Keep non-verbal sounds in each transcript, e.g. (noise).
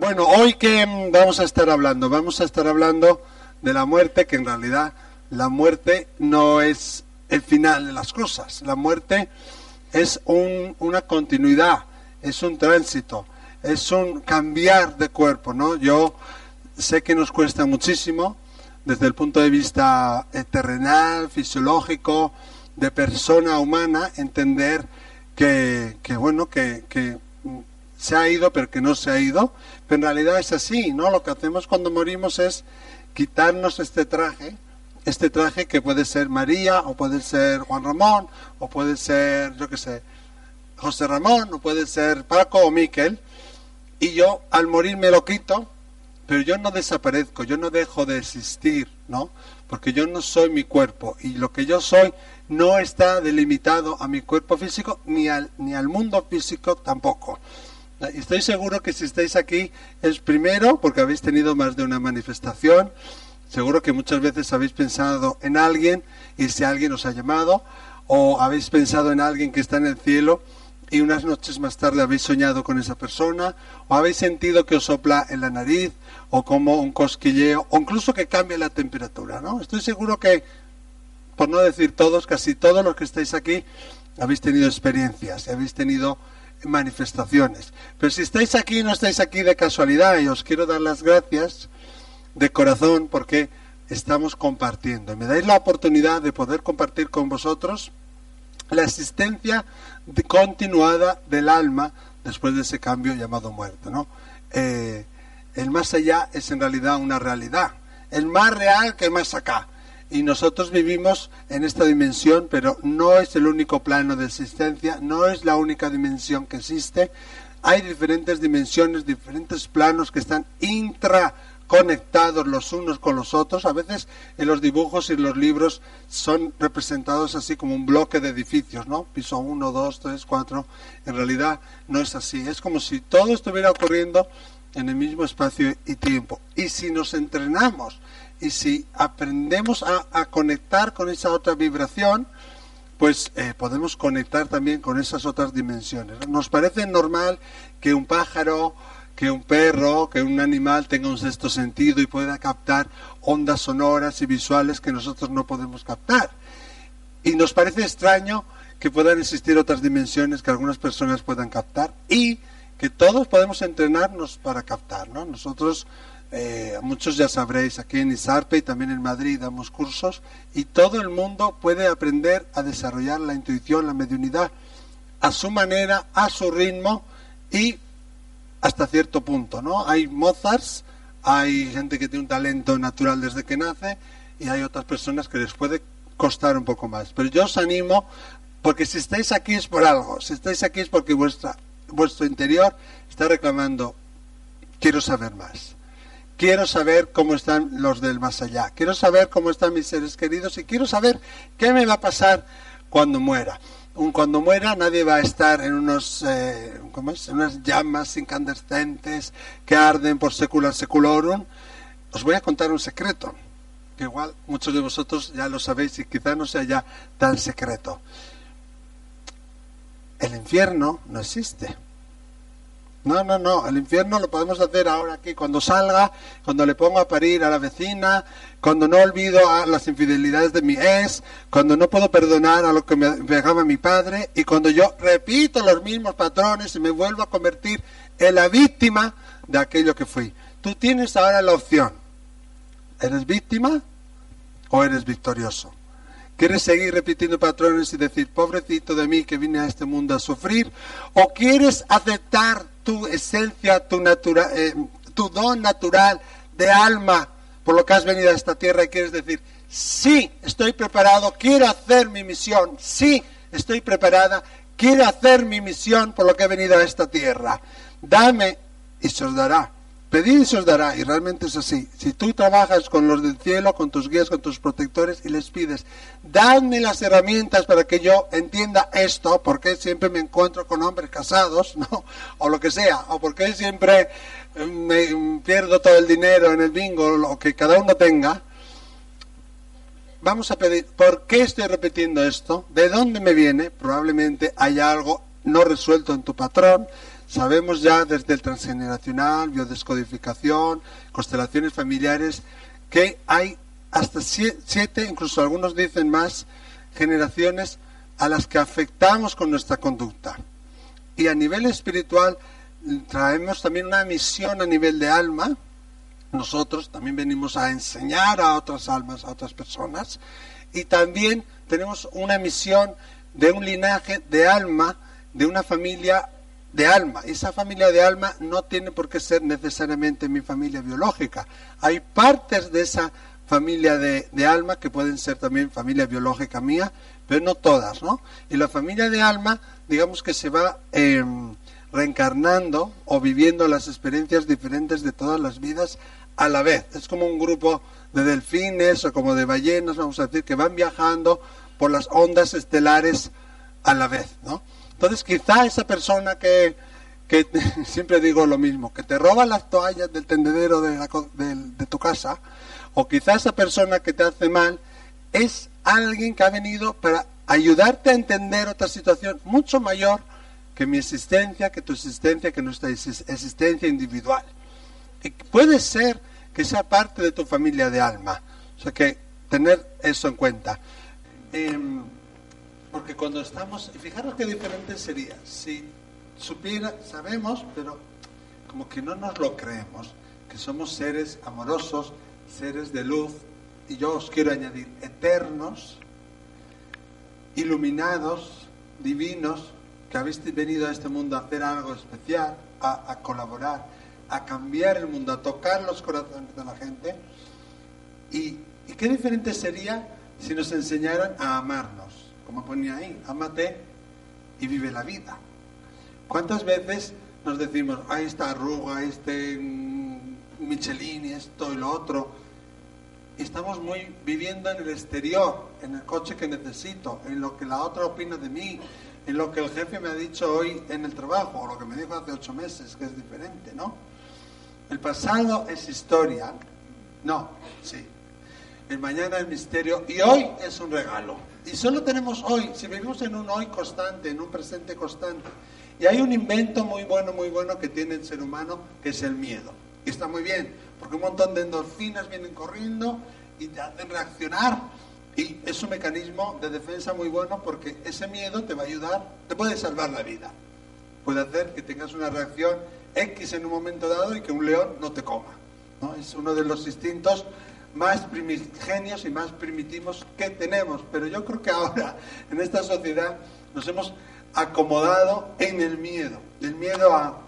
Bueno, hoy que vamos a estar hablando, vamos a estar hablando de la muerte, que en realidad la muerte no es el final de las cosas, la muerte es una continuidad, es un tránsito, es un cambiar de cuerpo, ¿no? Yo sé que nos cuesta muchísimo desde el punto de vista terrenal, fisiológico, de persona humana, entender que, bueno, que, que se ha ido, pero que no se ha ido, pero en realidad es así, ¿no? Lo que hacemos cuando morimos es quitarnos este traje, este traje que puede ser María, o puede ser Juan Ramón, o puede ser, yo qué sé, José Ramón, o puede ser Paco o Miquel, y yo al morir me lo quito, pero yo no desaparezco, yo no dejo de existir, ¿no? Porque yo no soy mi cuerpo, y lo que yo soy no está delimitado a mi cuerpo físico, ni al, ni al mundo físico tampoco. Estoy seguro que si estáis aquí es primero porque habéis tenido más de una manifestación, seguro que muchas veces habéis pensado en alguien y si alguien os ha llamado, o habéis pensado en alguien que está en el cielo y unas noches más tarde habéis soñado con esa persona, o habéis sentido que os sopla en la nariz, o como un cosquilleo, o incluso que cambia la temperatura, ¿no? Estoy seguro que, por no decir todos, casi todos los que estáis aquí, habéis tenido experiencias, y habéis tenido manifestaciones. Pero si estáis aquí, no estáis aquí de casualidad y os quiero dar las gracias de corazón porque estamos compartiendo. Me dais la oportunidad de poder compartir con vosotros la existencia continuada del alma después de ese cambio llamado muerte. ¿no? Eh, el más allá es en realidad una realidad. El más real que más acá y nosotros vivimos en esta dimensión, pero no es el único plano de existencia, no es la única dimensión que existe. Hay diferentes dimensiones, diferentes planos que están intraconectados los unos con los otros. A veces en los dibujos y los libros son representados así como un bloque de edificios, ¿no? Piso 1, 2, 3, 4. En realidad no es así. Es como si todo estuviera ocurriendo en el mismo espacio y tiempo. Y si nos entrenamos y si aprendemos a, conectar con esa otra vibración, pues eh, podemos conectar también con esas otras dimensiones. Nos parece normal que un pájaro, que un perro, que un animal tenga un sexto sentido y pueda captar ondas sonoras y visuales que nosotros no podemos captar. Y nos parece extraño que puedan existir otras dimensiones que algunas personas puedan captar y que todos podemos entrenarnos para captar. ¿no? Nosotros eh, muchos ya sabréis, aquí en Isarpe y también en Madrid damos cursos y todo el mundo puede aprender a desarrollar la intuición, la mediunidad, a su manera, a su ritmo y hasta cierto punto, ¿no? Hay Mozarts, hay gente que tiene un talento natural desde que nace y hay otras personas que les puede costar un poco más. Pero yo os animo, porque si estáis aquí es por algo, si estáis aquí es porque vuestra, vuestro interior está reclamando, quiero saber más quiero saber cómo están los del más allá, quiero saber cómo están mis seres queridos y quiero saber qué me va a pasar cuando muera. Cuando muera nadie va a estar en unos, eh, ¿cómo es? En unas llamas incandescentes que arden por secular seculorum. Os voy a contar un secreto, que igual muchos de vosotros ya lo sabéis y quizá no sea ya tan secreto. El infierno no existe. No, no, no, el infierno lo podemos hacer ahora aquí, cuando salga, cuando le pongo a parir a la vecina, cuando no olvido las infidelidades de mi ex, cuando no puedo perdonar a lo que me pegaba mi padre y cuando yo repito los mismos patrones y me vuelvo a convertir en la víctima de aquello que fui. Tú tienes ahora la opción. ¿Eres víctima o eres victorioso? ¿Quieres seguir repitiendo patrones y decir, pobrecito de mí que vine a este mundo a sufrir? ¿O quieres aceptar tu esencia, tu, natura, eh, tu don natural de alma por lo que has venido a esta tierra y quieres decir, sí, estoy preparado, quiero hacer mi misión, sí, estoy preparada, quiero hacer mi misión por lo que he venido a esta tierra. Dame y se os dará. Pedid y se os dará, y realmente es así. Si tú trabajas con los del cielo, con tus guías, con tus protectores, y les pides, dadme las herramientas para que yo entienda esto, porque siempre me encuentro con hombres casados, (laughs) ¿no? O lo que sea, o porque siempre eh, me pierdo todo el dinero en el bingo, lo que cada uno tenga. vamos a pedir, ¿por qué estoy repitiendo esto? ¿De dónde me viene? Probablemente hay algo no resuelto en tu patrón. Sabemos ya desde el transgeneracional, biodescodificación, constelaciones familiares, que hay hasta siete, incluso algunos dicen más, generaciones a las que afectamos con nuestra conducta. Y a nivel espiritual traemos también una misión a nivel de alma. Nosotros también venimos a enseñar a otras almas, a otras personas. Y también tenemos una misión de un linaje de alma, de una familia de alma. Esa familia de alma no tiene por qué ser necesariamente mi familia biológica. Hay partes de esa familia de, alma que pueden ser también familia biológica mía, pero no todas, ¿no? Y la familia de alma, digamos que se va em, reencarnando o viviendo las experiencias diferentes de todas las vidas a la vez. Es como un grupo de delfines o como de ballenas, vamos a decir, que van viajando por las ondas estelares a la vez, ¿no? Entonces, quizá esa persona que, que (laughs) siempre digo lo mismo, que te roba las toallas del tendedero de, de, tu casa, o quizá esa persona que te hace mal, es alguien que ha venido para ayudarte a entender otra situación mucho mayor que mi existencia, que tu existencia, que nuestra existencia individual. Y puede ser que sea parte de tu familia de alma. O sea que tener eso en cuenta. Em, porque cuando estamos, y fijaros qué diferente sería, si supiera, sabemos, pero como que no nos lo creemos, que somos seres amorosos, seres de luz, y yo os quiero añadir, eternos, iluminados, divinos, que habéis venido a este mundo a hacer algo especial, a, colaborar, a cambiar el mundo, a tocar los corazones de la gente. Y, qué diferente sería si nos enseñaran a amarnos como ponía ahí, amate y vive la vida. ¿Cuántas veces nos decimos, ahí está arruga, este Michelin, esto y lo otro? Estamos muy viviendo en el exterior, en el coche que necesito, en lo que la otra opina de mí, en lo que el jefe me ha dicho hoy en el trabajo, o lo que me dijo hace ocho meses, que es diferente, ¿no? El pasado es historia. No, sí. El mañana es misterio y hoy es un regalo. Y solo tenemos hoy, si vivimos en un hoy constante, en un presente constante. Y hay un invento muy bueno, muy bueno que tiene el ser humano, que es el miedo. Y está muy bien, porque un montón de endorfinas vienen corriendo y te hacen reaccionar. Y es un mecanismo de defensa muy bueno porque ese miedo te va a ayudar, te puede salvar la vida. Puede hacer que tengas una reacción X en un momento dado y que un león no te coma. ¿no? Es uno de los instintos más primigenios y más primitivos que tenemos. Pero yo creo que ahora (laughs) en esta sociedad nos hemos acomodado en el miedo, el miedo a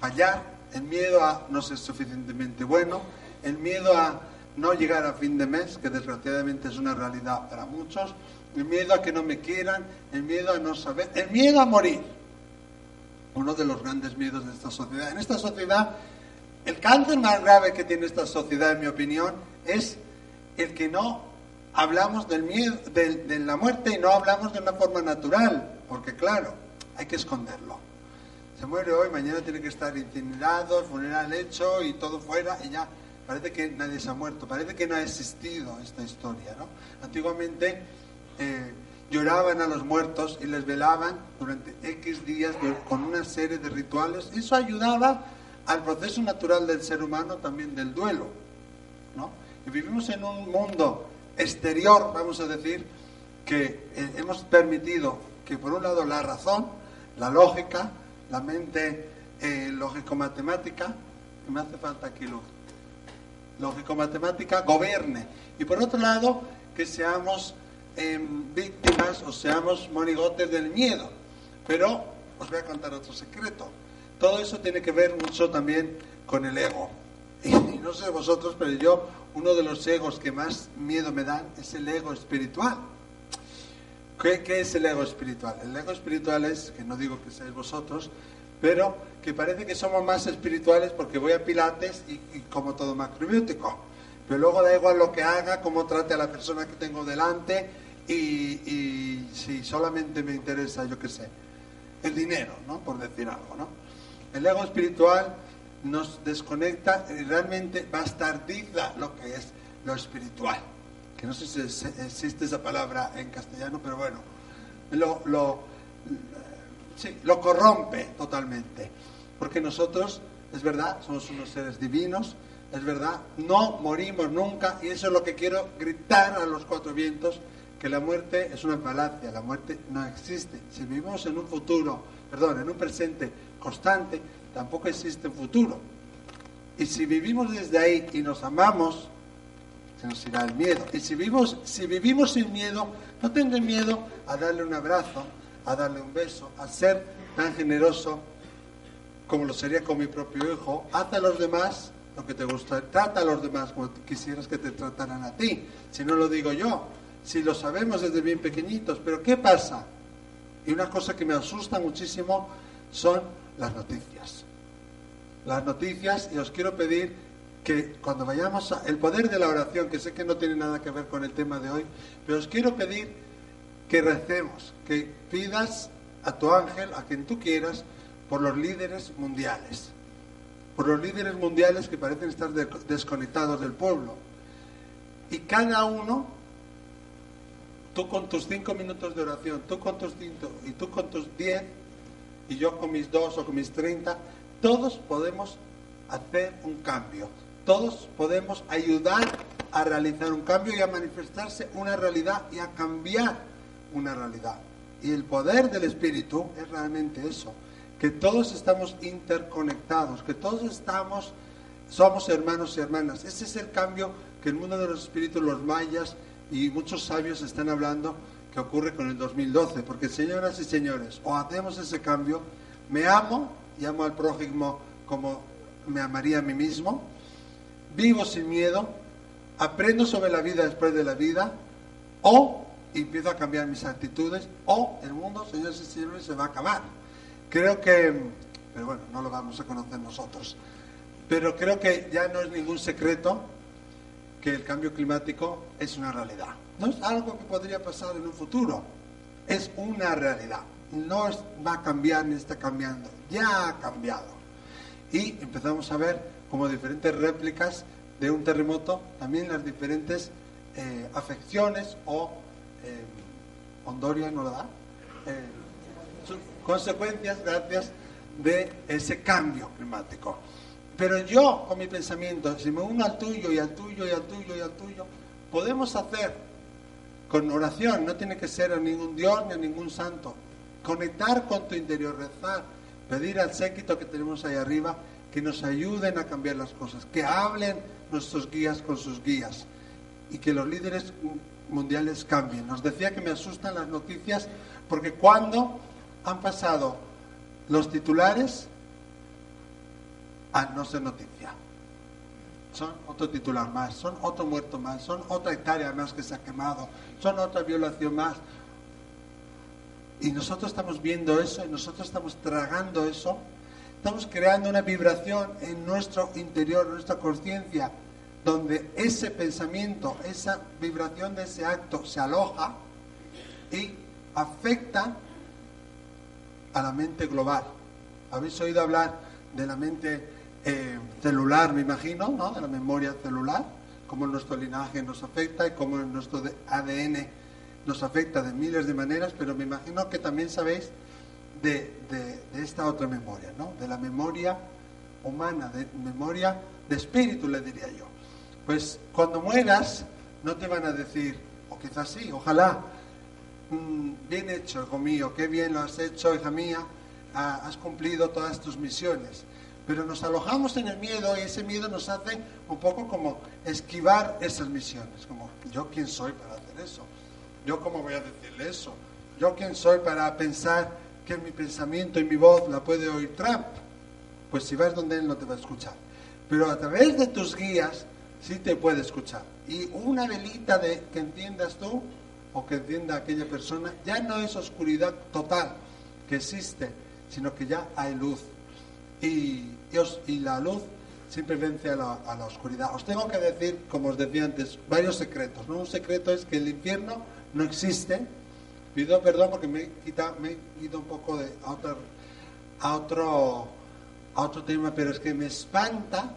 fallar, el miedo a no ser suficientemente bueno, el miedo a no llegar a fin de mes, que desgraciadamente es una realidad para muchos, el miedo a que no me quieran, el miedo a no saber, el miedo a morir. Uno de los grandes miedos de esta sociedad. En esta sociedad, el cáncer más grave que tiene esta sociedad, en mi opinión, es el que no hablamos del miedo, de, la muerte y no hablamos de una forma natural, porque claro, hay que esconderlo. Se muere hoy, mañana tiene que estar incinerado, funeral hecho y todo fuera y ya parece que nadie se ha muerto, parece que no ha existido esta historia. ¿no? Antiguamente eh, lloraban a los muertos y les velaban durante X días con una serie de rituales. Eso ayudaba al proceso natural del ser humano también del duelo. ¿no? Vivimos en un mundo exterior, vamos a decir, que eh, hemos permitido que por un lado la razón, la lógica, la mente eh, lógico-matemática, que me hace falta aquí lógico-matemática, gobierne. Y por otro lado, que seamos em, víctimas o seamos monigotes del miedo. Pero os voy a contar otro secreto. Todo eso tiene que ver mucho también con el ego. (laughs) Y, no sé vosotros, pero yo, uno de los egos que más miedo me dan es el ego espiritual. ¿Qué, es el ego espiritual? El ego espiritual es, que no digo que seáis vosotros, pero que parece que somos más espirituales porque voy a Pilates y, como todo macrobiótico. Pero luego da igual lo que haga, cómo trate a la persona que tengo delante y, y si solamente me interesa, yo qué sé, el dinero, ¿no? Por decir algo, ¿no? El ego espiritual nos desconecta y realmente bastardiza lo que es lo espiritual. que no sé si existe esa palabra en castellano, pero bueno, lo, lo, sí, lo corrompe totalmente. Porque nosotros, es verdad, somos unos seres divinos, es verdad, no morimos nunca y eso es lo que quiero gritar a los cuatro vientos, que la muerte es una falacia, la muerte no existe. Si vivimos en un futuro, perdón, en un presente constante, tampoco existe un futuro. Y si vivimos desde ahí y nos amamos, se nos irá el miedo. Y si vivimos, si vivimos sin miedo, no tendré miedo a darle un abrazo, a darle un beso, a ser tan generoso como lo sería con mi propio hijo. Haz a los demás lo que te gusta, trata a los demás como quisieras que te trataran a ti. Si no lo digo yo, si lo sabemos desde bien pequeñitos, pero ¿qué pasa? Y una cosa que me asusta muchísimo son las noticias. Las noticias, y os quiero pedir que cuando vayamos a el poder de la oración, que sé que no tiene nada que ver con el tema de hoy, pero os quiero pedir que recemos, que pidas a tu ángel, a quien tú quieras, por los líderes mundiales, por los líderes mundiales que parecen estar desconectados del pueblo. Y cada uno, tú con tus cinco minutos de oración, tú con tus cinco y tú con tus diez, y yo con mis dos o con mis treinta, todos podemos hacer un cambio. Todos podemos ayudar a realizar un cambio y a manifestarse una realidad y a cambiar una realidad. Y el poder del Espíritu es realmente eso, que todos estamos interconectados, que todos estamos, somos hermanos y hermanas. Ese es el cambio que el mundo de los espíritus, los mayas y muchos sabios están hablando que ocurre con el 2012. Porque señoras y señores, o hacemos ese cambio, me amo y amo al prójimo como me amaría a mí mismo, vivo sin miedo, aprendo sobre la vida después de la vida, o empiezo a cambiar mis actitudes, o el mundo, señores y señores, se va a acabar. Creo que, pero bueno, no lo vamos a conocer nosotros, pero creo que ya no es ningún secreto que el cambio climático es una realidad. No es algo que podría pasar en un futuro, es una realidad. No va a cambiar ni está cambiando, ya ha cambiado. Y empezamos a ver como diferentes réplicas de un terremoto, también las diferentes eh, afecciones o eh, Hondoria no la da, eh, consecuencias gracias de ese cambio climático. Pero yo, con mi pensamiento, si me uno al tuyo y al tuyo y al tuyo y al tuyo, podemos hacer con oración, no tiene que ser a ningún Dios ni a ningún santo, conectar con tu interior, rezar, pedir al séquito que tenemos ahí arriba que nos ayuden a cambiar las cosas, que hablen nuestros guías con sus guías y que los líderes mundiales cambien. Nos decía que me asustan las noticias porque cuando han pasado los titulares a no ser noticia. Son otro titular más, son otro muerto más, son otra hectárea más que se ha quemado, son otra violación más. Y nosotros estamos viendo eso y nosotros estamos tragando eso Estamos creando una vibración en nuestro interior, en nuestra conciencia, donde ese pensamiento, esa vibración de ese acto se aloja y afecta a la mente global. Habéis oído hablar de la mente eh, celular, me imagino, ¿no? de la memoria celular, cómo nuestro linaje nos afecta y cómo nuestro ADN nos afecta de miles de maneras, pero me imagino que también sabéis de, esta otra memoria, ¿no? De la memoria humana, de memoria de espíritu, le diría yo. Pues cuando mueras, no te van a decir, o quizás sí, ojalá, mm, bien hecho, hijo mío, qué bien lo has hecho, hija mía, has cumplido todas tus misiones. Pero nos alojamos en el miedo y ese miedo nos hace un poco como esquivar esas misiones, como yo quién soy para hacer eso, yo cómo voy a decirle eso, yo quién soy para pensar que mi pensamiento y mi voz la puede oír Trump. Pues si vas donde él no te va a escuchar. Pero a través de tus guías sí te puede escuchar. Y una velita de que entiendas tú o que entienda aquella persona, ya no es oscuridad total que existe, sino que ya hay luz. Y, y, la luz siempre vence a la, a la, oscuridad. Os tengo que decir, como os decía antes, varios secretos. ¿no? Un secreto es que el infierno no existe, Pido perdón porque me he, quitado, me he ido un poco de, a, otro, a, otro, a otro tema, pero es que me espanta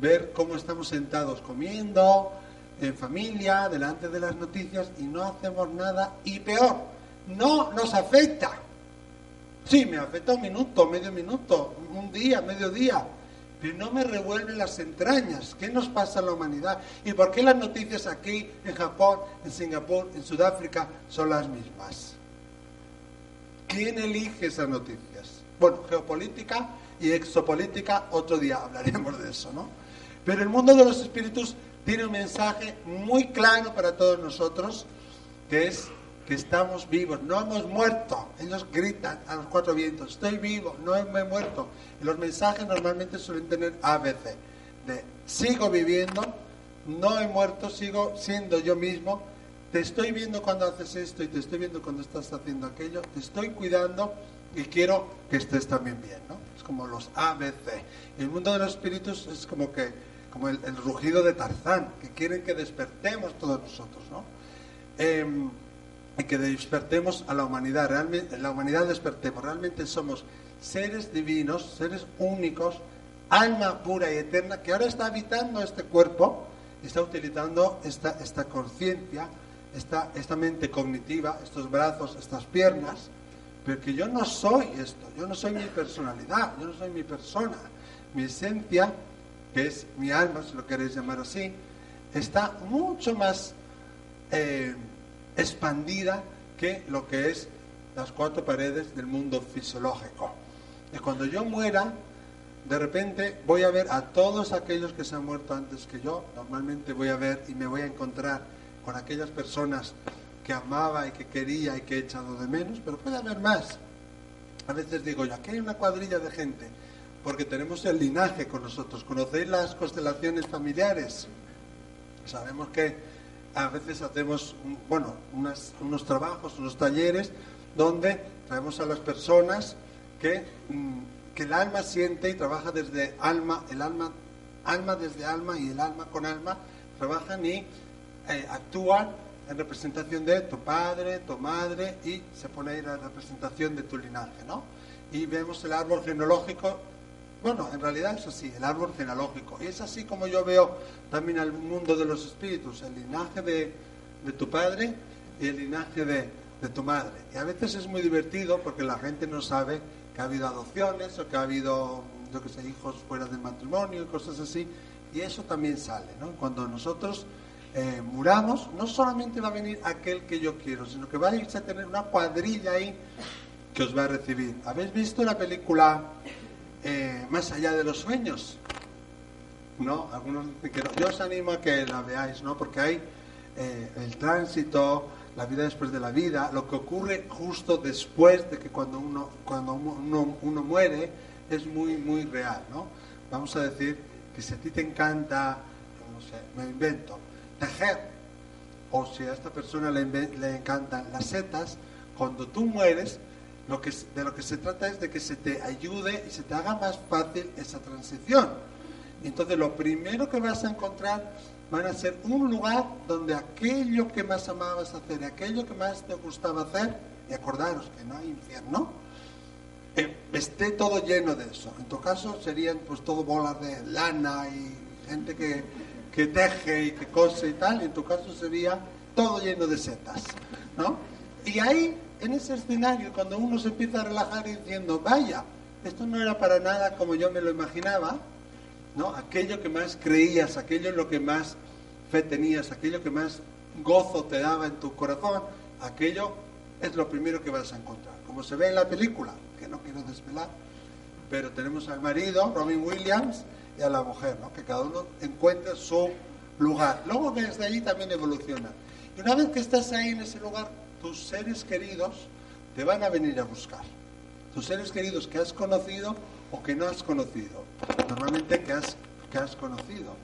ver cómo estamos sentados comiendo, en familia, delante de las noticias y no hacemos nada y peor, no nos afecta. Sí, me afecta un minuto, medio minuto, un día, medio día, pero no me revuelve las entrañas. ¿Qué nos pasa a la humanidad? ¿Y por qué las noticias aquí, en Japón, en Singapur, en Sudáfrica, son las mismas? ¿Quién elige esas noticias? Bueno, geopolítica y exopolítica, otro día hablaremos de eso, ¿no? Pero el mundo de los espíritus tiene un mensaje muy claro para todos nosotros, que es que estamos vivos, no hemos muerto. Ellos gritan a los cuatro vientos, estoy vivo, no me he muerto. Y los mensajes normalmente suelen tener ABC, de sigo viviendo, no he muerto, sigo siendo yo mismo, te estoy viendo cuando haces esto y te estoy viendo cuando estás haciendo aquello, te estoy cuidando y quiero que estés también bien, ¿no? Es como los ABC. El mundo de los espíritus es como que como el, rugido de Tarzán, que quieren que despertemos todos nosotros, ¿no? Em, y que despertemos a la humanidad, realmente, la humanidad despertemos, realmente somos seres divinos, seres únicos, alma pura y eterna, que ahora está habitando este cuerpo, está utilizando esta, esta conciencia, esta, esta mente cognitiva, estos brazos, estas piernas, pero que yo no soy esto, yo no soy mi personalidad, yo no soy mi persona, mi esencia, que es mi alma, si lo queréis llamar así, está mucho más... Eh, expandida que lo que es las cuatro paredes del mundo fisiológico. Y cuando yo muera, de repente voy a ver a todos aquellos que se han muerto antes que yo. Normalmente voy a ver y me voy a encontrar con aquellas personas que amaba y que quería y que he echado de menos, pero puede haber más. A veces digo yo, aquí hay una cuadrilla de gente, porque tenemos el linaje con nosotros. ¿Conocéis las constelaciones familiares? Sabemos que a veces hacemos, bueno, unos trabajos, unos talleres, donde traemos a las personas que, mm, que el alma siente y trabaja desde alma, el alma, alma desde alma y el alma con alma, trabajan y eh, actúan en representación de tu padre, tu madre y se pone ahí la representación de tu linaje, ¿no? Y vemos el árbol genealógico bueno, en realidad es así, el árbol genealógico. Y es así como yo veo también al mundo de los espíritus, el linaje de, tu padre y el linaje de, tu madre. Y a veces es muy divertido porque la gente no sabe que ha habido adopciones o que ha habido, yo que sé, hijos fuera del matrimonio y cosas así. Y eso también sale, ¿no? Cuando nosotros eh, muramos, no solamente va a venir aquel que yo quiero, sino que va a irse a tener una cuadrilla ahí que os va a recibir. ¿Habéis visto la película eh, más allá de los sueños. ¿No? Algunos dicen que no. Yo os animo a que la veáis, ¿no? Porque hay eh, el tránsito, la vida después de la vida, lo que ocurre justo después de que cuando uno, cuando uno, uno muere es muy, muy real, ¿no? Vamos a decir que si a ti te encanta, no sé, me invento, tejer, o si a esta persona le, le encantan las setas, cuando tú mueres, lo que, de lo que se trata es de que se te ayude y se te haga más fácil esa transición. Entonces lo primero que vas a encontrar van a ser un lugar donde aquello que más amabas hacer, aquello que más te gustaba hacer, y acordaros que no hay infierno, eh, esté todo lleno de eso. En tu caso serían pues todo bolas de lana y gente que, que teje y que cose y tal, y en tu caso sería todo lleno de setas, ¿no? Y ahí en ese escenario, cuando uno se empieza a relajar diciendo, vaya, esto no era para nada como yo me lo imaginaba, ¿no? Aquello que más creías, aquello en lo que más fe tenías, aquello que más gozo te daba en tu corazón, aquello es lo primero que vas a encontrar. Como se ve en la película, que no quiero desvelar, pero tenemos al marido, Robin Williams, y a la mujer, ¿no? que cada uno encuentra su lugar. Luego desde ahí también evoluciona. Y una vez que estás ahí en ese lugar, tus seres queridos te van a venir a buscar. Tus seres queridos que has conocido o que no has conocido. Normalmente que has, que has conocido.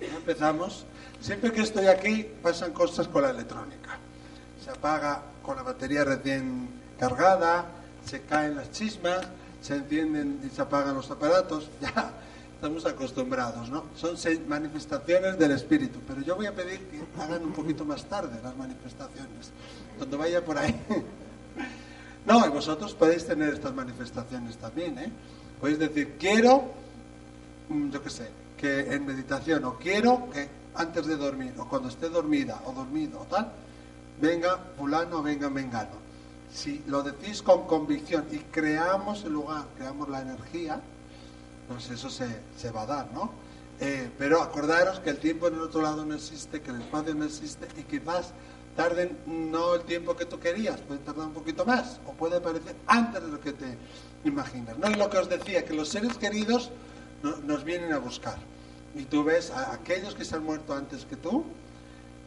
empezamos. Siempre que estoy aquí pasan cosas con la electrónica. Se apaga con la batería recién cargada, se caen las chismas, se encienden y se apagan los aparatos. (laughs) Ya estamos acostumbrados, ¿no? Son manifestaciones del espíritu. Pero yo voy a pedir que hagan un poquito más tarde las manifestaciones cuando vaya por ahí. (laughs) No, y vosotros podéis tener estas manifestaciones también, ¿eh? Podéis decir, quiero, mm, yo qué sé, que en meditación, o quiero que antes de dormir, o cuando esté dormida, o dormido, o tal, venga fulano, venga mengano. Si lo decís con convicción y creamos el lugar, creamos la energía, pues eso se, se va a dar, ¿no? Eh, pero acordaros que el tiempo en el otro lado no existe, que el espacio no existe y quizás tarden no el tiempo que tú querías, puede tardar un poquito más o puede aparecer antes de lo que te imaginas. No y lo que os decía, que los seres queridos nos vienen a buscar. Y tú ves a aquellos que se han muerto antes que tú,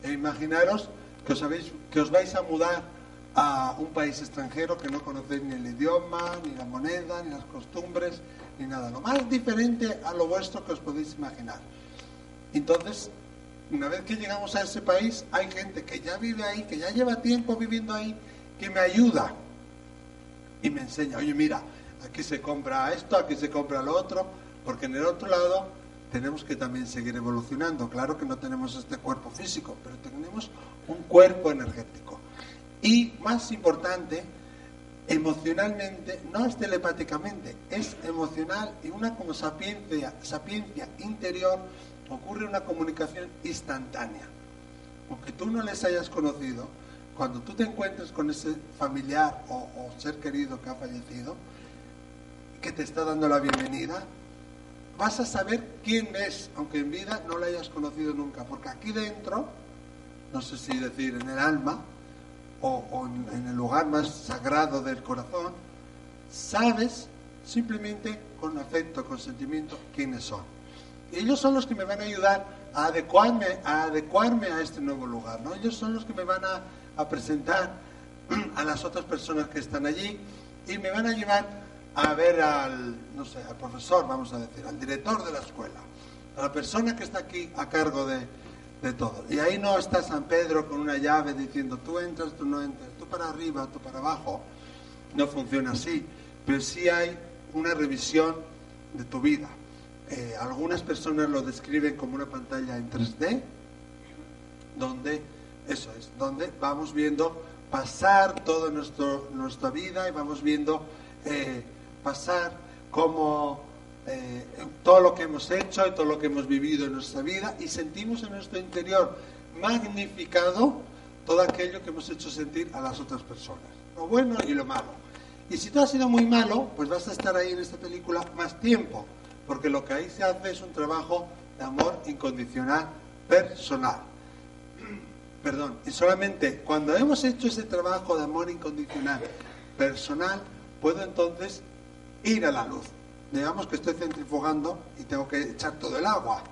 e imaginaros que os, habéis, que os vais a mudar a un país extranjero que no conocéis ni el idioma, ni la moneda, ni las costumbres, ni nada. Lo más diferente a lo vuestro que os podéis imaginar. Entonces, una vez que llegamos a ese país, hay gente que ya vive ahí, que ya lleva tiempo viviendo ahí, que me ayuda y me enseña, oye, mira, aquí se compra esto, aquí se compra lo otro, porque en el otro lado tenemos que también seguir evolucionando. Claro que no tenemos este cuerpo físico, pero tenemos un cuerpo energético. Y más importante, emocionalmente, no es telepáticamente, es emocional y una como sapiencia, sapiencia interior, ocurre una comunicación instantánea. Aunque tú no les hayas conocido, cuando tú te encuentres con ese familiar o, ser querido que ha fallecido, que te está dando la bienvenida, vas a saber quién es, aunque en vida no lo hayas conocido nunca, porque aquí dentro, no sé si decir en el alma, o, en, el lugar más sagrado del corazón, sabes simplemente con afecto, con sentimiento, quiénes son. Ellos son los que me van a ayudar a adecuarme a, adecuarme a este nuevo lugar. ¿no? Ellos son los que me van a, a presentar (clears throat) a las otras personas que están allí y me van a llevar a ver al, no sé, al profesor, vamos a decir, al director de la escuela, a la persona que está aquí a cargo de, de todo. Y ahí no está San Pedro con una llave diciendo tú entras, tú no entras, tú para arriba, tú para abajo. No funciona así, pero sí hay una revisión de tu vida. Eh, algunas personas lo describen como una pantalla en 3D, donde, eso es, donde vamos viendo pasar toda nuestra vida y vamos viendo eh, pasar como eh, todo lo que hemos hecho y todo lo que hemos vivido en nuestra vida y sentimos en nuestro interior magnificado todo aquello que hemos hecho sentir a las otras personas, lo bueno y lo malo. Y si tú has sido muy malo, pues vas a estar ahí en esta película más tiempo, porque lo que ahí se hace es un trabajo de amor incondicional personal. (clears throat) Perdón, y solamente cuando hemos hecho ese trabajo de amor incondicional personal, puedo entonces ir a la luz digamos que estoy centrifugando y tengo que echar todo el agua.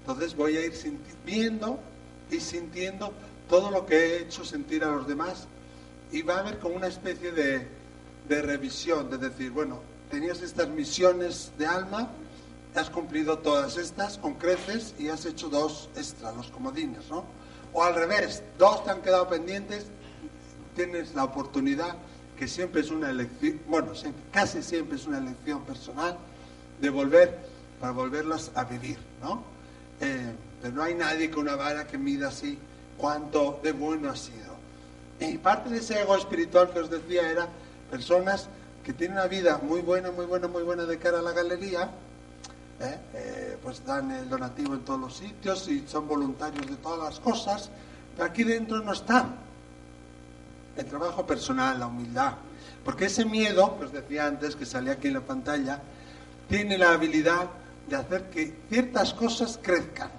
Entonces voy a ir viendo y sintiendo todo lo que he hecho sentir a los demás y va a haber como una especie de, de revisión, de decir, bueno, tenías estas misiones de alma, has cumplido todas estas con creces y has hecho dos extra, los comodines, ¿no? O al revés, dos te han quedado pendientes, tienes la oportunidad que siempre es una elección, bueno, casi siempre es una elección personal, de volver, para volverlas a vivir, ¿no? Eh, pero no hay nadie con una vara que mida así cuánto de bueno ha sido. Y parte de ese ego espiritual que os decía era personas que tienen una vida muy buena, muy buena, muy buena de cara a la galería, ¿eh? Eh, pues dan el donativo en todos los sitios y son voluntarios de todas las cosas, pero aquí dentro no están el trabajo personal, la humildad. Porque ese miedo, que os decía antes, que salía aquí en la pantalla, tiene la habilidad de hacer que ciertas cosas crezcan.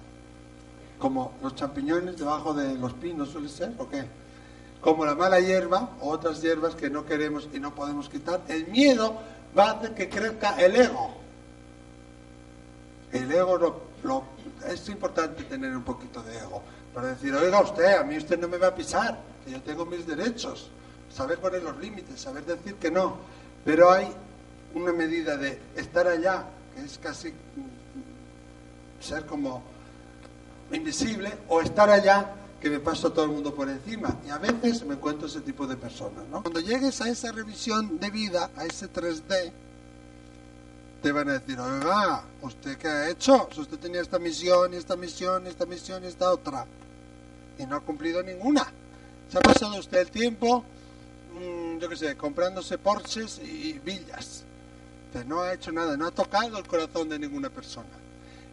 Como los champiñones debajo de los pinos, suele ser, ¿o qué? Como la mala hierba o otras hierbas que no queremos y no podemos quitar. El miedo va a hacer que crezca el ego. El ego lo, es importante tener un poquito de ego para decir, oiga usted, a mí usted no me va a pisar que yo tengo mis derechos, saber poner los límites, saber decir que no. Pero hay una medida de estar allá, que es casi ser como invisible, o estar allá, que me paso todo el mundo por encima. Y a veces me encuentro ese tipo de personas. ¿no? Cuando llegues a esa revisión de vida, a ese 3D, te van a decir, oiga, ¿usted qué ha hecho? Si usted tenía esta misión, y esta misión, y esta misión, y esta otra, y no ha cumplido ninguna. Se ha pasado usted el tiempo, mm, yo qué sé, comprándose Porsches y villas. Pero no ha hecho nada, no ha tocado el corazón de ninguna persona.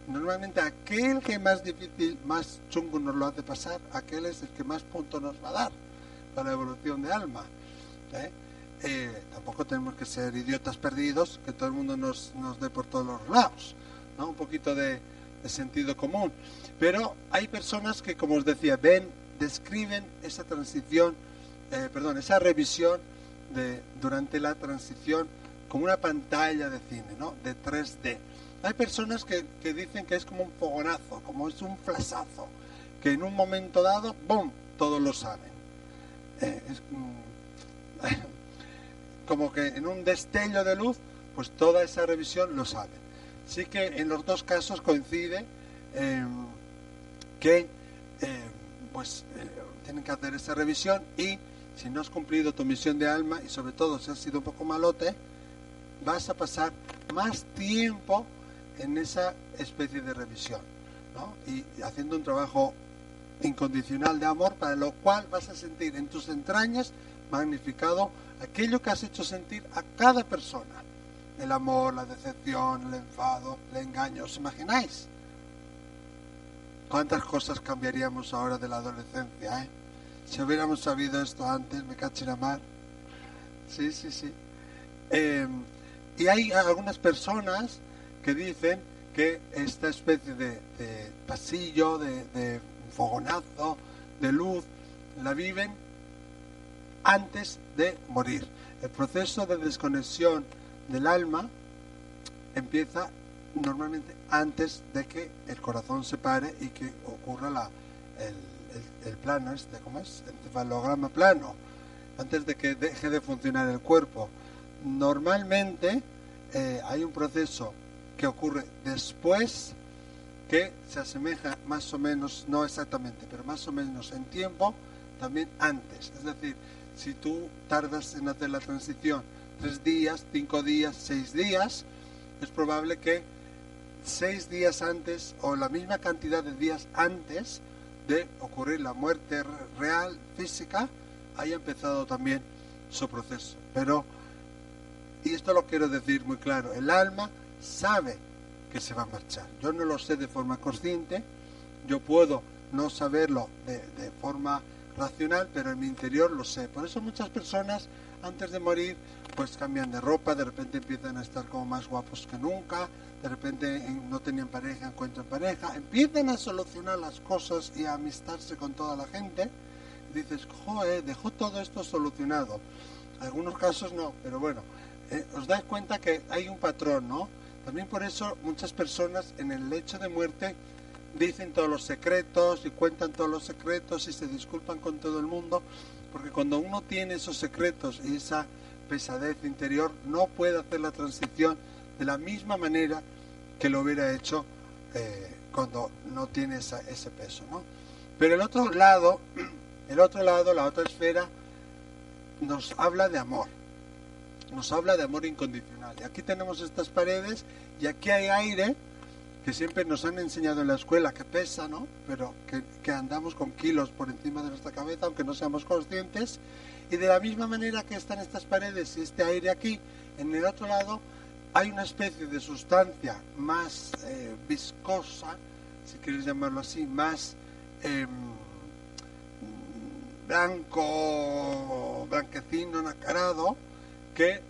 normalmente aquel que más difícil, más chungo nos lo hace pasar, aquel es el que más puntos nos va a dar para la evolución de alma. ¿eh? Tampoco tenemos que ser idiotas perdidos, que todo el mundo nos, nos dé por todos los lados, ¿no? un poquito de, sentido común. Pero hay personas que, como os decía, ven, describen esa transición, eh, perdón, esa revisión de, durante la transición como una pantalla de cine, ¿no? de 3D. Hay personas que, dicen que es como un fogonazo, como es un flasazo, que en un momento dado, ¡bum!, todos lo saben. Eh, es, (laughs) como que en un destello de luz, pues toda esa revisión lo saben. Sí que en los dos casos coincide em, que em, pues eh, tienen que hacer esa revisión y si no has cumplido tu misión de alma y sobre todo si has sido un poco malote, vas a pasar más tiempo en esa especie de revisión, ¿no? Y haciendo un trabajo incondicional de amor, para lo cual vas a sentir en tus entrañas magnificado aquello que has hecho sentir a cada persona. El amor, la decepción, el enfado, el engaño. ¿Os imagináis? ¿Cuántas cosas cambiaríamos ahora de la adolescencia, eh? Si hubiéramos sabido esto antes, me caché la mar. Sí, sí, sí. Em, y hay algunas personas que dicen que esta especie de, pasillo, de, fogonazo, de luz, la viven antes de morir. El proceso de desconexión del alma empieza normalmente antes de que el corazón se pare y que ocurra la, el, plano este, ¿cómo es? El cefalograma plano, antes de que deje de funcionar el cuerpo. Normalmente eh, hay un proceso que ocurre después que se asemeja más o menos, no exactamente, pero más o menos en tiempo, también antes. Es decir, si tú tardas en hacer la transición tres días, cinco días, seis días, es probable que seis días antes o la misma cantidad de días antes de ocurrir la muerte real, física, haya empezado también su proceso. Pero, y esto lo quiero decir muy claro, el alma sabe que se va a marchar. Yo no lo sé de forma consciente, yo puedo no saberlo de, forma racional, pero en mi interior lo sé. Por eso muchas personas antes de morir pues cambian de ropa, de repente empiezan a estar como más guapos que nunca, de repente no tenían pareja, encuentran pareja, empiezan a solucionar las cosas y a amistarse con toda la gente. dices, joder, dejó todo esto solucionado. Algunos casos no, pero bueno, eh, os dais cuenta que hay un patrón, ¿no? También por eso muchas personas en el lecho de muerte dicen todos los secretos y cuentan todos los secretos y se disculpan con todo el mundo, porque cuando uno tiene esos secretos y esa pesadez interior, no puede hacer la transición de la misma manera que lo hubiera hecho eh, cuando no tiene ese peso. ¿no? Pero el otro lado, (clears throat) el otro lado, la otra esfera, nos habla de amor nos habla de amor incondicional. Y aquí tenemos estas paredes y aquí hay aire que siempre nos han enseñado en la escuela que pesa, ¿no? Pero que, andamos con kilos por encima de nuestra cabeza, aunque no seamos conscientes. Y de la misma manera que están estas paredes y este aire aquí, en el otro lado hay una especie de sustancia más eh, viscosa, si quieres llamarlo así, más em, blanco, blanquecino, nacarado, que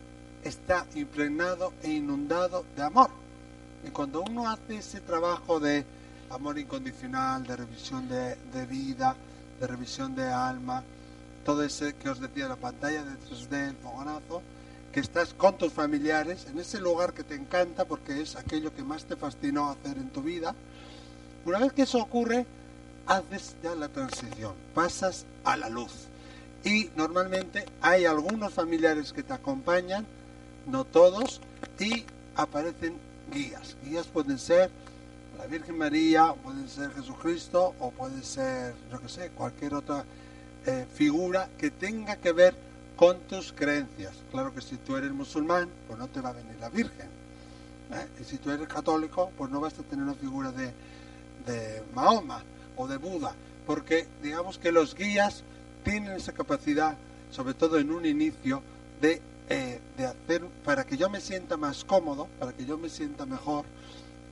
está impregnado e inundado de amor. Y cuando uno hace ese trabajo de amor incondicional, de revisión de, vida, de revisión de alma, todo ese que os decía la pantalla de 3D, el fogonazo, que estás con tus familiares en ese lugar que te encanta porque es aquello que más te fascinó hacer en tu vida. Una vez que eso ocurre, haces ya la transición, pasas a la luz. Y normalmente hay algunos familiares que te acompañan, no todos, y aparecen guías. Guías pueden ser la Virgen María, pueden ser Jesucristo, o puede ser, yo qué sé, cualquier otra eh, figura que tenga que ver con tus creencias. Claro que si tú eres musulmán, pues no te va a venir la Virgen. ¿eh? Y si tú eres católico, pues no vas a tener una figura de, de Mahoma o de Buda, porque digamos que los guías tienen esa capacidad, sobre todo en un inicio, de, eh, de hacer para que yo me sienta más cómodo, para que yo me sienta mejor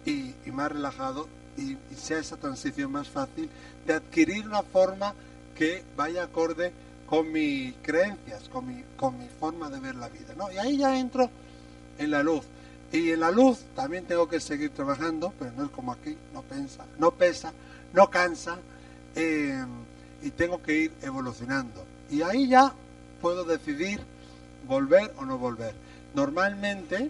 y, más relajado y, sea esa transición más fácil de adquirir una forma que vaya acorde con mis creencias, con mi, con mi forma de ver la vida. ¿no? Y ahí ya entro en la luz. Y en la luz también tengo que seguir trabajando, pero no es como aquí, no pensa, no pesa, no cansa, eh, y tengo que ir evolucionando. Y ahí ya puedo decidir volver o no volver. Normalmente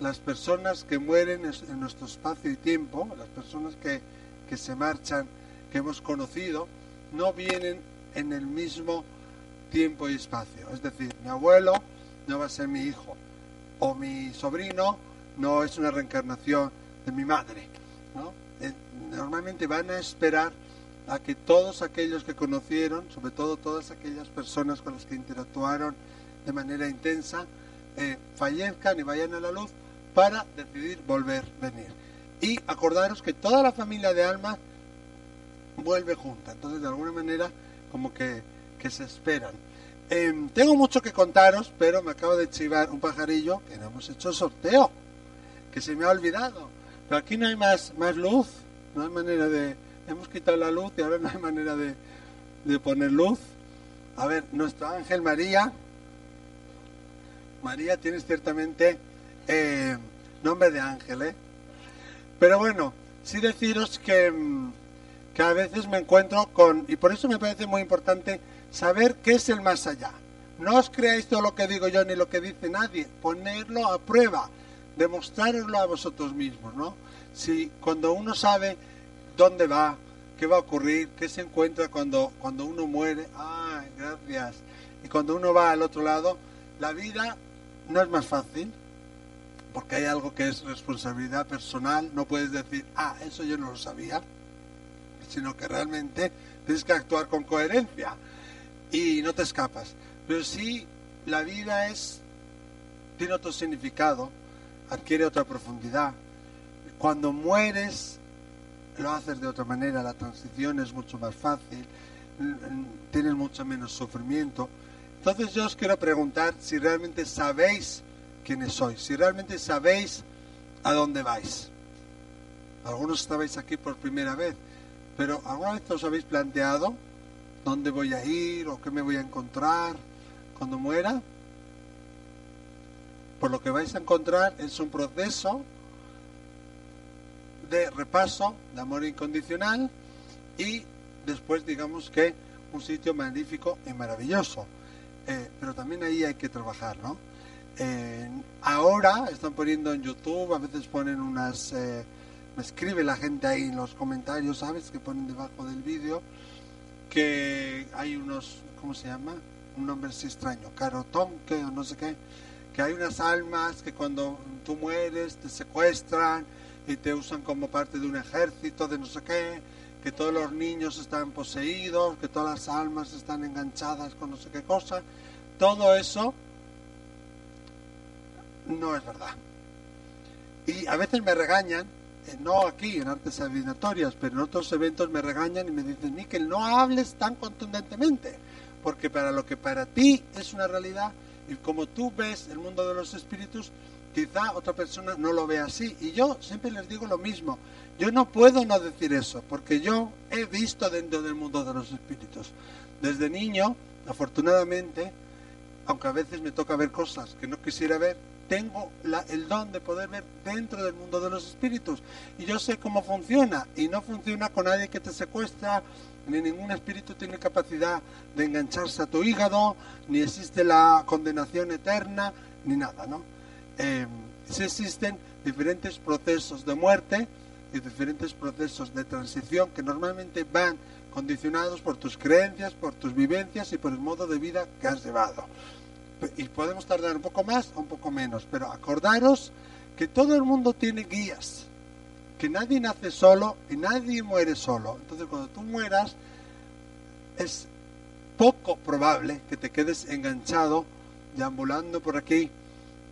las personas que mueren en nuestro espacio y tiempo, las personas que, que se marchan, que hemos conocido, no vienen en el mismo tiempo y espacio. Es decir, mi abuelo no va a ser mi hijo, o mi sobrino no es una reencarnación de mi madre. Eh, normalmente van a esperar a que todos aquellos que conocieron, sobre todo todas aquellas personas con las que interactuaron de manera intensa, eh, fallezcan y vayan a la luz para decidir volver venir. Y acordaros que toda la familia de almas vuelve junta. Entonces, de alguna manera, como que, que se esperan. Em, tengo mucho que contaros, pero me acabo de chivar un pajarillo que no hemos hecho sorteo, que se me ha olvidado. Pero aquí no hay más, más luz, no hay manera de... Hemos quitado la luz y ahora no hay manera de, de poner luz. A ver, nuestro ángel María. María, tienes ciertamente eh, nombre de ángel, ¿eh? Pero bueno, sí deciros que, mm, que a veces me encuentro con, y por eso me parece muy importante saber qué es el más allá. No os creáis todo lo que digo yo ni lo que dice nadie, ponerlo a prueba, demostrarlo a vosotros mismos, ¿no? Si cuando uno sabe dónde va, qué va a ocurrir, qué se encuentra cuando, cuando uno muere, ay, gracias. Y cuando uno va al otro lado, la vida no es más fácil, porque hay algo que es responsabilidad personal, no puedes decir, ah, eso yo no lo sabía, sino que realmente tienes que actuar con coherencia y no te escapas. Pero si la vida es, tiene otro significado, adquiere otra profundidad. Cuando mueres, lo haces de otra manera, la transición es mucho más fácil, tienes mucho menos sufrimiento. Entonces yo os quiero preguntar si realmente sabéis quiénes sois, si realmente sabéis a dónde vais. Algunos estabais aquí por primera vez, pero ¿alguna vez os habéis planteado dónde voy a ir o qué me voy a encontrar cuando muera? Por lo que vais a encontrar es un proceso de repaso, de amor incondicional y después digamos que un sitio magnífico y maravilloso. Eh, pero también ahí hay que trabajar, ¿no? ahora están poniendo en YouTube, a veces ponen unas... Eh, me escribe la gente ahí en los comentarios, ¿sabes? Que ponen debajo del vídeo que hay unos, ¿cómo se llama? Un nombre así extraño, carotón, que no sé qué, que hay unas almas que cuando tú mueres te secuestran y te usan como parte de un ejército de no sé qué, que todos los niños están poseídos, que todas las almas están enganchadas con no sé qué cosa. Todo eso no es verdad. Y a veces me regañan, eh, no aquí en artes adivinatorias, pero en otros eventos me regañan y me dicen, Miquel, no hables tan contundentemente, porque para lo que para ti es una realidad y como tú ves el mundo de los espíritus, quizá otra persona no lo vea así. Y yo siempre les digo lo mismo, yo no puedo no decir eso, porque yo he visto dentro del mundo de los espíritus. Desde niño, afortunadamente, aunque a veces me toca ver cosas que no quisiera ver, tengo el don de poder ver dentro del mundo de los espíritus. Y yo sé cómo funciona. Y no funciona con nadie que te secuestra, ni ningún espíritu tiene capacidad de engancharse a tu hígado, ni existe la condenación eterna, ni nada, ¿no? Eh, sí existen diferentes procesos de muerte y diferentes procesos de transición que normalmente van condicionados por tus creencias, por tus vivencias y por el modo de vida que has llevado y podemos tardar un poco más o un poco menos, pero acordaros que todo el mundo tiene guías, que nadie nace solo y nadie muere solo. Entonces cuando tú mueras es poco probable que te quedes enganchado, deambulando por aquí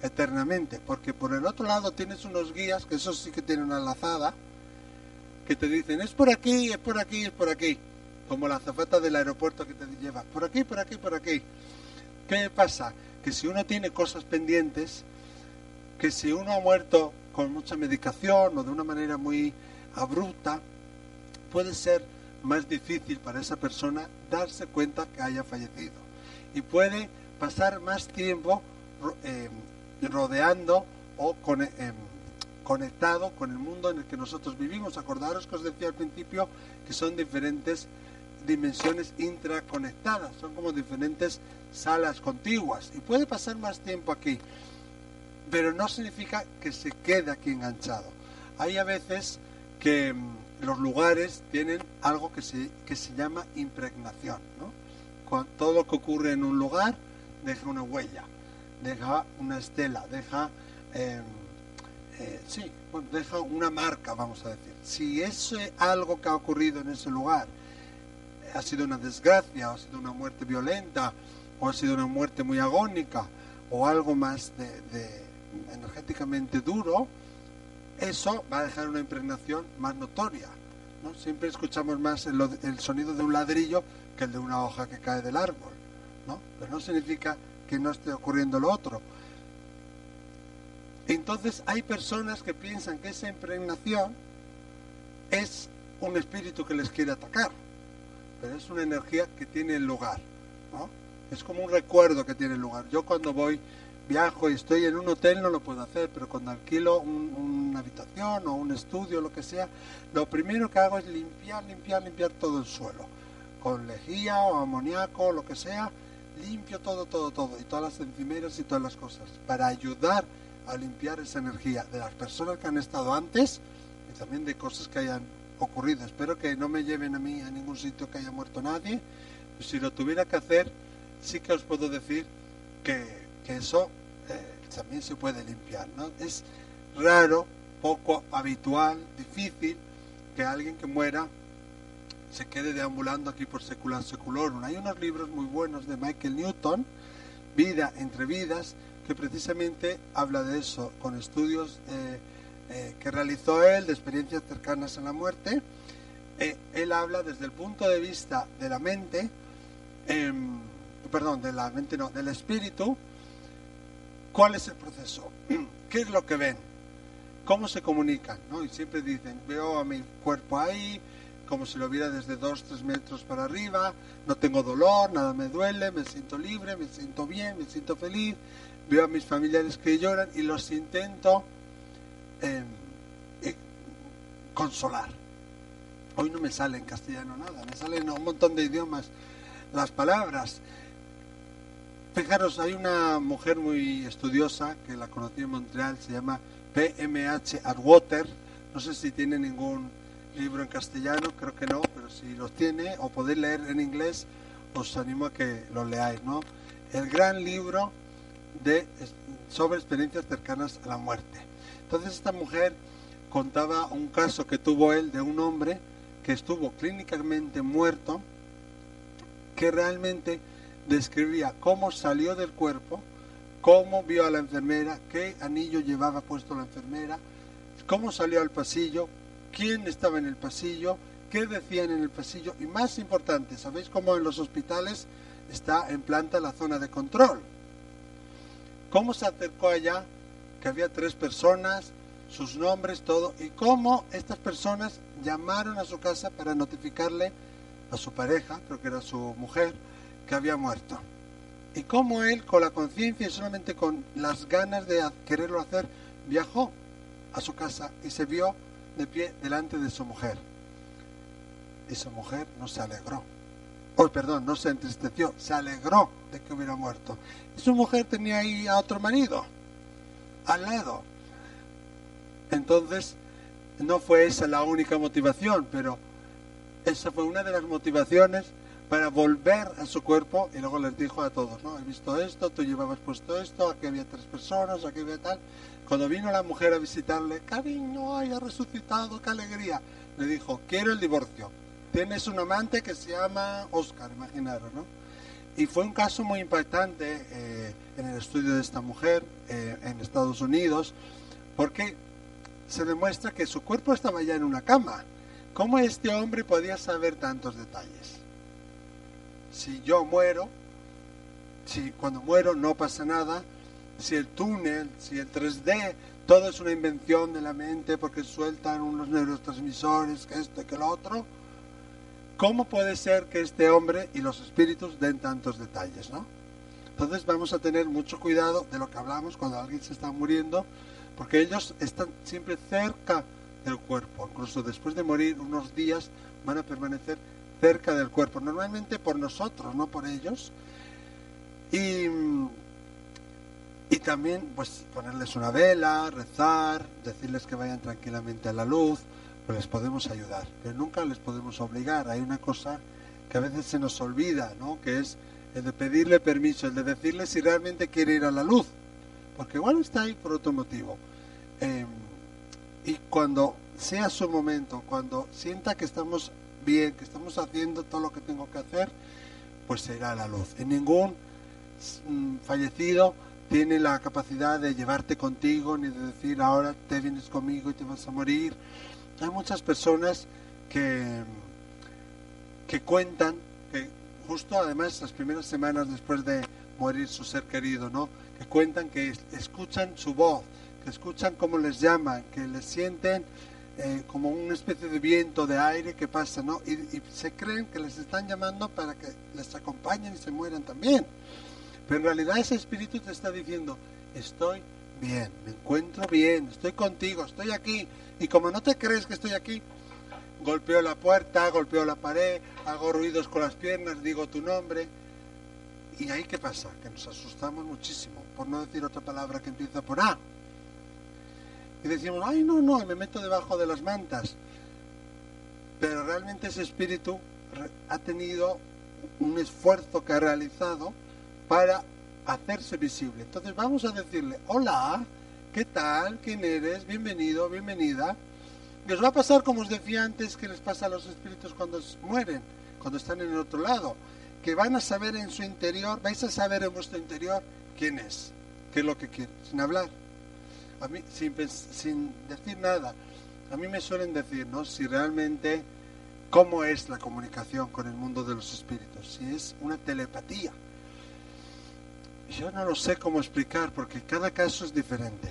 eternamente, porque por el otro lado tienes unos guías, que eso sí que tienen una lazada, que te dicen, es por aquí, es por aquí, es por aquí, como la azafata del aeropuerto que te lleva, por aquí, por aquí, por aquí. ¿Qué pasa? Que si uno tiene cosas pendientes, que si uno ha muerto con mucha medicación o de una manera muy abrupta, puede ser más difícil para esa persona darse cuenta que haya fallecido. Y puede pasar más tiempo eh, rodeando o em, conectado con el mundo en el que nosotros vivimos. Acordaros que os decía al principio que son diferentes dimensiones intraconectadas, son como diferentes salas contiguas y puede pasar más tiempo aquí, pero no significa que se quede aquí enganchado. Hay a veces que mm, los lugares tienen algo que se, que se llama impregnación. todo lo que ocurre en un lugar deja una huella, deja una estela, deja, em, eh, sí, deja una marca, vamos a decir. Si es algo que ha ocurrido en ese lugar ha sido una desgracia, o ha sido una muerte violenta, o ha sido una muerte muy agónica, o algo más de, energéticamente duro, eso va a dejar una impregnación más notoria. ¿no? Siempre escuchamos más el, sonido de un ladrillo que el de una hoja que cae del árbol. ¿no? Pero no significa que no esté ocurriendo lo otro. Entonces hay personas que piensan que esa impregnación es un espíritu que les quiere atacar pero es una energía que tiene lugar, ¿no? Es como un recuerdo que tiene lugar. Yo cuando voy, viajo y estoy en un hotel no lo puedo hacer, pero cuando alquilo una habitación o un estudio, lo que sea, lo primero que hago es limpiar, limpiar, limpiar todo el suelo. Con lejía o amoníaco, lo que sea, limpio todo, todo, todo, y todas las encimeras y todas las cosas, para ayudar a limpiar esa energía de las personas que han estado antes y también de cosas que hayan ocurrido. Espero que no me lleven a mí a ningún sitio que haya muerto nadie. si lo tuviera que hacer, sí que os puedo decir que, eso eh, también se puede limpiar. ¿no? Es raro, poco habitual, difícil que alguien que muera se quede deambulando aquí por secular seculorum. Hay unos libros muy buenos de Michael Newton, Vida entre vidas, que precisamente habla de eso, con estudios eh, eh, que realizó él de experiencias cercanas a la muerte, eh, él habla desde el punto de vista de la mente, em, perdón, de la mente no, del espíritu, cuál es el proceso, (clears throat) qué es lo que ven, cómo se comunican, ¿no? Y siempre dicen, veo a mi cuerpo ahí, como si lo viera desde dos, tres metros para arriba, no tengo dolor, nada me duele, me siento libre, me siento bien, me siento feliz, veo a mis familiares que lloran y los intento eh, eh, consolar. Hoy no me sale en castellano nada, me salen un montón de idiomas las palabras. Fijaros, hay una mujer muy estudiosa que la conocí en Montreal, se llama PMH Atwater. No sé si tiene ningún libro en castellano, creo que no, pero si los tiene o podéis leer en inglés, os animo a que lo leáis, ¿no? El gran libro de, sobre experiencias cercanas a la muerte. Entonces esta mujer contaba un caso que tuvo él de un hombre que estuvo clínicamente muerto, que realmente describía cómo salió del cuerpo, cómo vio a la enfermera, qué anillo llevaba puesto la enfermera, cómo salió al pasillo, quién estaba en el pasillo, qué decían en el pasillo y más importante, ¿sabéis cómo en los hospitales está en planta la zona de control? ¿Cómo se acercó allá que había tres personas, sus nombres, todo, y cómo estas personas llamaron a su casa para notificarle a su pareja, creo que era su mujer, que había muerto. Y cómo él, con la conciencia y solamente con las ganas de quererlo hacer, viajó a su casa y se vio de pie delante de su mujer. Y su mujer no se alegró. Oh, perdón, no se entristeció, se alegró de que hubiera muerto. Y su mujer tenía ahí a otro marido al lado. Entonces, no fue esa la única motivación, pero esa fue una de las motivaciones para volver a su cuerpo y luego les dijo a todos, ¿no? He visto esto, tú llevabas puesto esto, aquí había tres personas, aquí había tal. Cuando vino la mujer a visitarle, cariño, ay, ha resucitado, qué alegría. Le dijo, quiero el divorcio. Tienes un amante que se llama Oscar, imaginaros, ¿no? Y fue un caso muy impactante eh, en el estudio de esta mujer eh, en Estados Unidos, porque se demuestra que su cuerpo estaba ya en una cama. ¿Cómo este hombre podía saber tantos detalles? Si yo muero, si cuando muero no pasa nada, si el túnel, si el 3D, todo es una invención de la mente porque sueltan unos neurotransmisores, que esto, que lo otro. ¿Cómo puede ser que este hombre y los espíritus den tantos detalles, no? Entonces vamos a tener mucho cuidado de lo que hablamos cuando alguien se está muriendo, porque ellos están siempre cerca del cuerpo, incluso después de morir unos días van a permanecer cerca del cuerpo, normalmente por nosotros, no por ellos. Y, y también pues ponerles una vela, rezar, decirles que vayan tranquilamente a la luz, pues les podemos ayudar, pero nunca les podemos obligar. Hay una cosa que a veces se nos olvida, ¿no? que es el de pedirle permiso, el de decirle si realmente quiere ir a la luz, porque igual está ahí por otro motivo. Em, y cuando sea su momento, cuando sienta que estamos bien, que estamos haciendo todo lo que tengo que hacer, pues se irá a la luz. Y ningún mm, fallecido tiene la capacidad de llevarte contigo, ni de decir ahora te vienes conmigo y te vas a morir. Hay muchas personas que, que cuentan, que justo además las primeras semanas después de morir su ser querido, ¿no? que cuentan que escuchan su voz, que escuchan cómo les llaman, que les sienten eh, como una especie de viento de aire que pasa, ¿no? Y, se creen que les están llamando para que les acompañen y se mueran también. Pero en realidad ese espíritu te está diciendo, estoy bien, me encuentro bien, estoy contigo, estoy aquí. Y como no te crees que estoy aquí, golpeo la puerta, golpeo la pared, hago ruidos con las piernas, digo tu nombre. ¿Y ahí qué pasa? Que nos asustamos muchísimo, por no decir otra palabra que empieza por A y decimos, ay, no, no, me meto debajo de las mantas. Pero realmente ese espíritu ha tenido un esfuerzo que ha realizado para hacerse visible. Entonces vamos a decirle, hola, ¿qué tal? ¿Quién eres? Bienvenido, bienvenida. Y os va a pasar como os decía antes que les pasa a los espíritus cuando mueren, cuando están en el otro lado, que van a saber en su interior, vais a saber en vuestro interior quién es, qué es lo que quiere, sin hablar a mí, sin, sin decir nada, a mí me suelen decir, ¿no? Si realmente, ¿cómo es la comunicación con el mundo de los espíritus? Si es una telepatía. Yo no lo sé cómo explicar porque cada caso es diferente.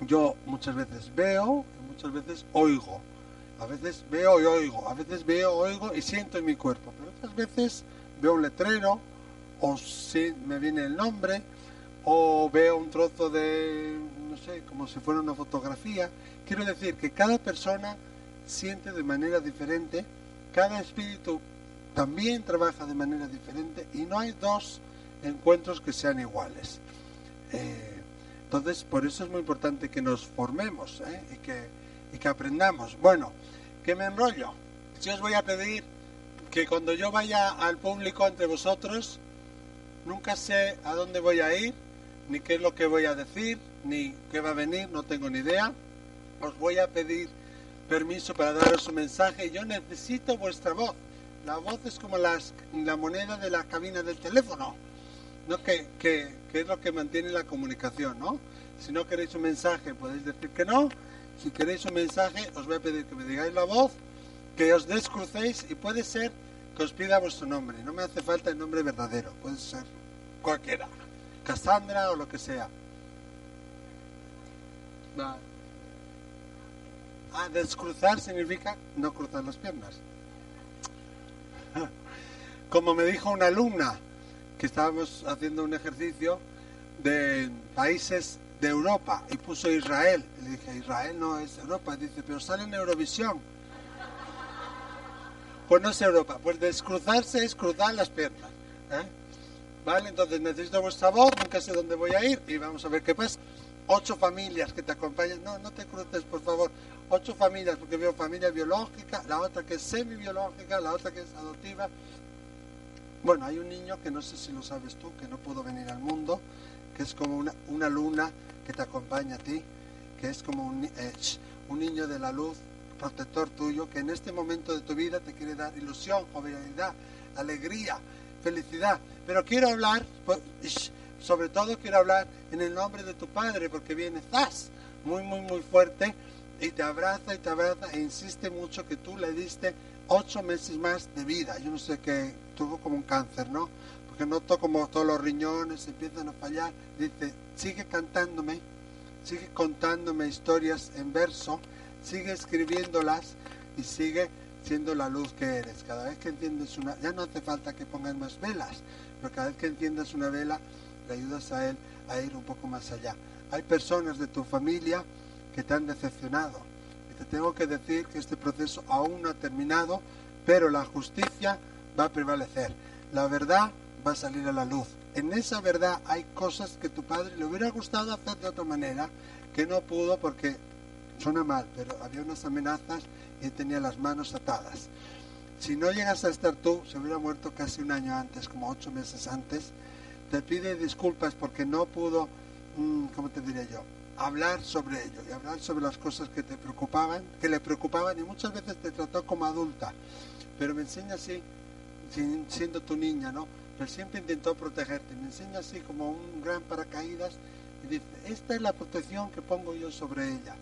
Yo muchas veces veo muchas veces oigo. A veces veo y oigo, a veces veo, oigo y siento en mi cuerpo, pero otras veces veo un letrero o si me viene el nombre o veo un trozo de no sé, como si fuera una fotografía. Quiero decir que cada persona siente de manera diferente, cada espíritu también trabaja de manera diferente y no hay dos encuentros que sean iguales. Eh, entonces, por eso es muy importante que nos formemos ¿eh? y, que, y que aprendamos. Bueno, que me enrollo. Si os voy a pedir que cuando yo vaya al público entre vosotros, nunca sé a dónde voy a ir, ni qué es lo que voy a decir, ni qué va a venir, no tengo ni idea. Os voy a pedir permiso para daros un mensaje. Yo necesito vuestra voz. La voz es como las, la moneda de la cabina del teléfono, ¿no? Que, que, que es lo que mantiene la comunicación, ¿no? Si no queréis un mensaje, podéis decir que no. Si queréis un mensaje, os voy a pedir que me digáis la voz, que os descrucéis y puede ser que os pida vuestro nombre. No me hace falta el nombre verdadero, puede ser cualquiera, Cassandra o lo que sea. Ah, descruzar significa no cruzar las piernas. (laughs) Como me dijo una alumna que estábamos haciendo un ejercicio de países de Europa y puso Israel. Le dije, Israel no es Europa. Dice, pero sale en Eurovisión. Pues no es Europa. Pues descruzarse es cruzar las piernas. ¿eh? Vale, entonces necesito vuestra voz, nunca sé dónde voy a ir y vamos a ver qué pasa ocho familias que te acompañan. No, no te cruces, por favor. Ocho familias, porque veo familia biológica, la otra que es semi-biológica, la otra que es adoptiva. Bueno, hay un niño que no sé si lo sabes tú, que no pudo venir al mundo, que es como una, una luna que te acompaña a ti, que es como un, eh, un niño de la luz, protector tuyo, que en este momento de tu vida te quiere dar ilusión, jovialidad, alegría, felicidad. Pero quiero hablar, pues, sobre todo quiero hablar en el nombre de tu Padre, porque viene Zaz, muy, muy, muy fuerte, y te abraza y te abraza e insiste mucho que tú le diste ocho meses más de vida. Yo no sé qué, tuvo como un cáncer, ¿no? porque noto como todos los riñones empiezan a fallar. Dice, sigue cantándome, sigue contándome historias en verso, sigue escribiéndolas y sigue siendo la luz que eres. Cada vez que enciendes una, ya no hace falta que pongas más velas, pero cada vez que enciendas una vela, le ayudas a él a ir un poco más allá. Hay personas de tu familia que te han decepcionado. Te tengo que decir que este proceso aún no ha terminado, pero la justicia va a prevalecer. La verdad va a salir a la luz. En esa verdad hay cosas que tu padre le hubiera gustado hacer de otra manera, que no pudo porque suena mal, pero había unas amenazas y tenía las manos atadas. Si no llegas a estar tú, se hubiera muerto casi un año antes, como ocho meses antes, te pide disculpas porque no pudo, mm, ¿cómo te diré yo? Hablar sobre ello y hablar sobre las cosas que te preocupaban, que le preocupaban y muchas veces te trató como adulta. Pero me enseña así, siendo tu niña, ¿no? Pero siempre intentó protegerte. Me enseña así como un gran paracaídas y dice, esta es la protección que pongo yo sobre ella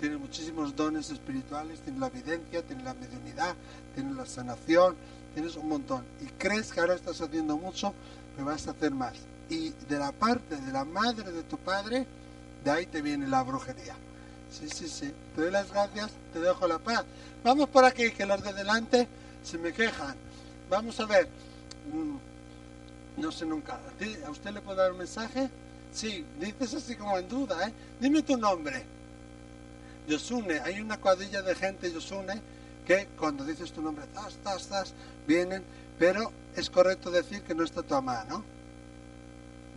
tiene muchísimos dones espirituales, tiene la evidencia, tiene la mediunidad, tiene la sanación, tienes un montón. Y crees que ahora estás haciendo mucho, pero vas a hacer más. Y de la parte de la madre de tu padre, de ahí te viene la brujería. Sí, sí, sí. Te doy las gracias, te dejo la paz. Vamos por aquí, que los de delante se me quejan. Vamos a ver. Mm, no sé nunca. ¿A usted le puedo dar un mensaje? Sí, dices así como en duda, ¿eh? Dime tu nombre. Yosune, hay una cuadrilla de gente Yosune que cuando dices tu nombre, tas, tas, tas, vienen, pero es correcto decir que no está tu mamá, ¿no?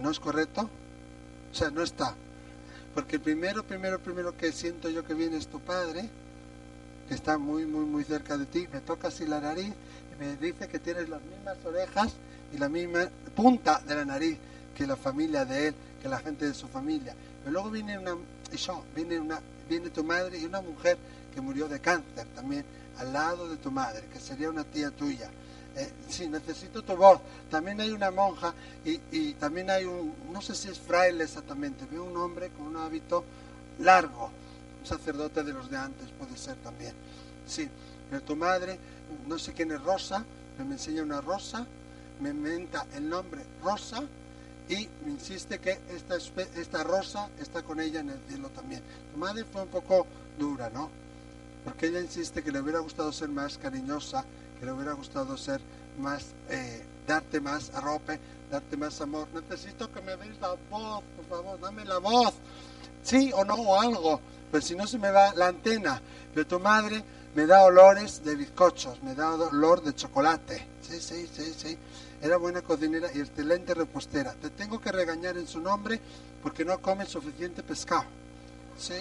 ¿No es correcto? O sea, no está. Porque el primero, primero, primero que siento yo que viene es tu padre, que está muy, muy, muy cerca de ti, me toca así la nariz y me dice que tienes las mismas orejas y la misma punta de la nariz que la familia de él, que la gente de su familia. Pero luego viene una, eso, viene una viene tu madre y una mujer que murió de cáncer también al lado de tu madre, que sería una tía tuya. Eh, sí, necesito tu voz. También hay una monja y, también hay un, no sé si es fraile exactamente, veo un hombre con un hábito largo, un sacerdote de los de antes puede ser también. Sí, pero tu madre, no sé quién es Rosa, pero me enseña una rosa, me inventa el nombre Rosa y me insiste que esta, esta rosa está con ella en el cielo también. Tu madre fue un poco dura, ¿no? Porque ella insiste que le hubiera gustado ser más cariñosa, que le hubiera gustado ser más, eh, darte más arrope, darte más amor. Necesito que me veis la voz, por favor, dame la voz. Sí o no o algo, pero si no se me va la antena. Pero tu madre me da olores de bizcochos, me da olor de chocolate. Sí, sí, sí, sí. Era buena cocinera y excelente repostera. Te tengo que regañar en su nombre porque no comes suficiente pescado. ¿Sí?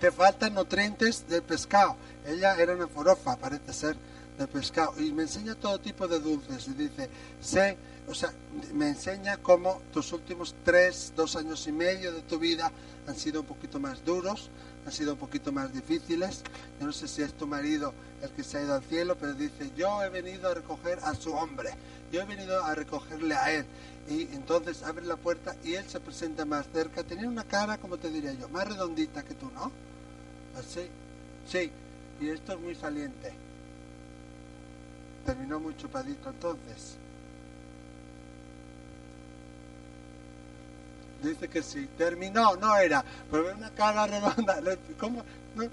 Te faltan nutrientes del pescado. Ella era una forofa, parece ser, del pescado. Y me enseña todo tipo de dulces. Y dice, sé, o sea, me enseña cómo tus últimos tres, dos años y medio de tu vida han sido un poquito más duros, han sido un poquito más difíciles. Yo no sé si es tu marido el que se ha ido al cielo, pero dice, yo he venido a recoger a su hombre, yo he venido a recogerle a él. Y entonces abre la puerta y él se presenta más cerca. Tenía una cara, como te diría yo, más redondita que tú, ¿no? Así. Sí, y esto es muy saliente. Terminó muy chupadito entonces. Dice que sí. Terminó, no era. Pero ve una cara redonda. ¿Cómo? ¿No?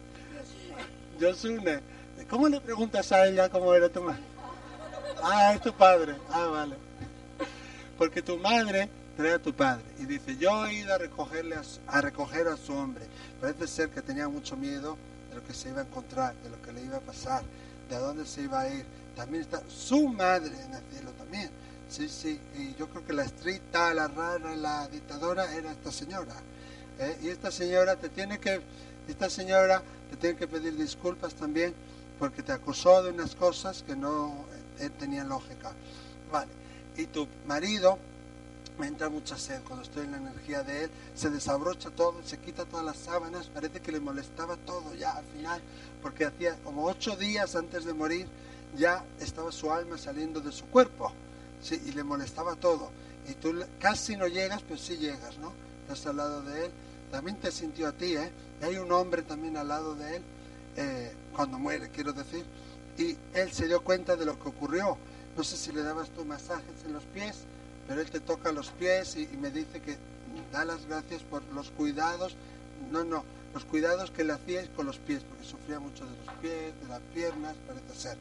Yosune. ¿Cómo le preguntas a ella cómo era tu madre? Ah, es tu padre. Ah, vale. Porque tu madre trae a tu padre y dice, yo he ido a, recogerle a, recoger a su hombre. Parece ser que tenía mucho miedo de lo que se iba a encontrar, de lo que le iba a pasar, de a dónde se iba a ir. También está su madre en el cielo también. Sí, sí, y yo creo que la estricta, la rara, la dictadora era esta señora. ¿eh? Y esta señora te tiene que, esta señora te tiene que pedir disculpas también porque te acusó de unas cosas que no eh, tenían lógica. Vale, y tu marido me entra mucha sed cuando estoy en la energía de él, se desabrocha todo, se quita todas las sábanas, parece que le molestaba todo ya al final, porque hacía como ocho días antes de morir ya estaba su alma saliendo de su cuerpo y le molestaba todo. Y tú casi no llegas, pero sí llegas, ¿no? Estás al lado de él. También te sintió a ti, ¿eh? Y hay un hombre también al lado de él, eh, cuando muere, quiero decir. Y él se dio cuenta de lo que ocurrió. no sé si le dabas tú masajes en los pies, pero él te toca los pies y, me dice que da las gracias por los cuidados, no, no, los cuidados que le hacíais con los pies, porque sufría mucho de los pies, de las piernas, parece ser,